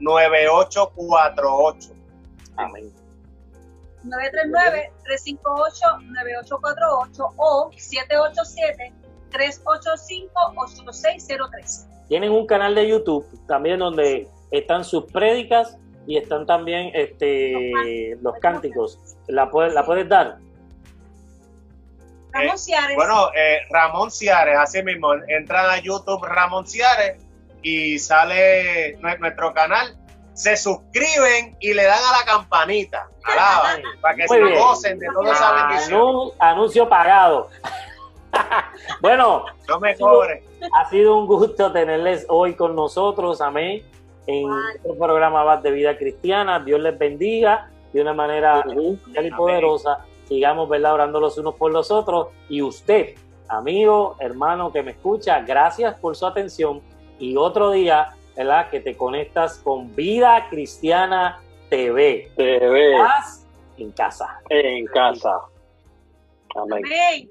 939-358-9848. Amén. 939-358-9848 o 787-385-8603. Tienen un canal de YouTube también donde están sus prédicas y están también este, los cánticos. ¿La puedes, ¿La puedes dar? Ramón Ciares. Bueno, eh, Ramón Ciares, así mismo, entran a YouTube Ramón Ciares y sale nue- nuestro canal, se suscriben y le dan a la campanita, alaba, para que Muy se bien. gocen de toda esa bendición. Anu- anuncio pagado. bueno, No me cobren. ha sido un gusto tenerles hoy con nosotros, amén, en otro programa más de vida cristiana. Dios les bendiga de una manera Ujú. especial y Amén. poderosa. Sigamos, ¿verdad? Orando los unos por los otros. Y usted, amigo, hermano que me escucha, gracias por su atención. Y otro día, ¿verdad? Que te conectas con Vida Cristiana TV. Te ve Paz en casa. en casa. Amén. Amén.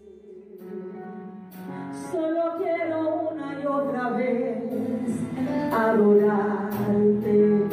Solo quiero una y otra vez adorarte,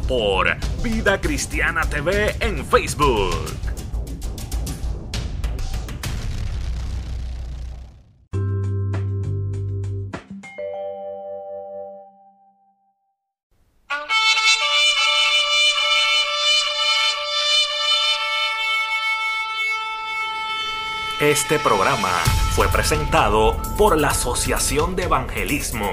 por Vida Cristiana TV en Facebook. Este programa fue presentado por la Asociación de Evangelismo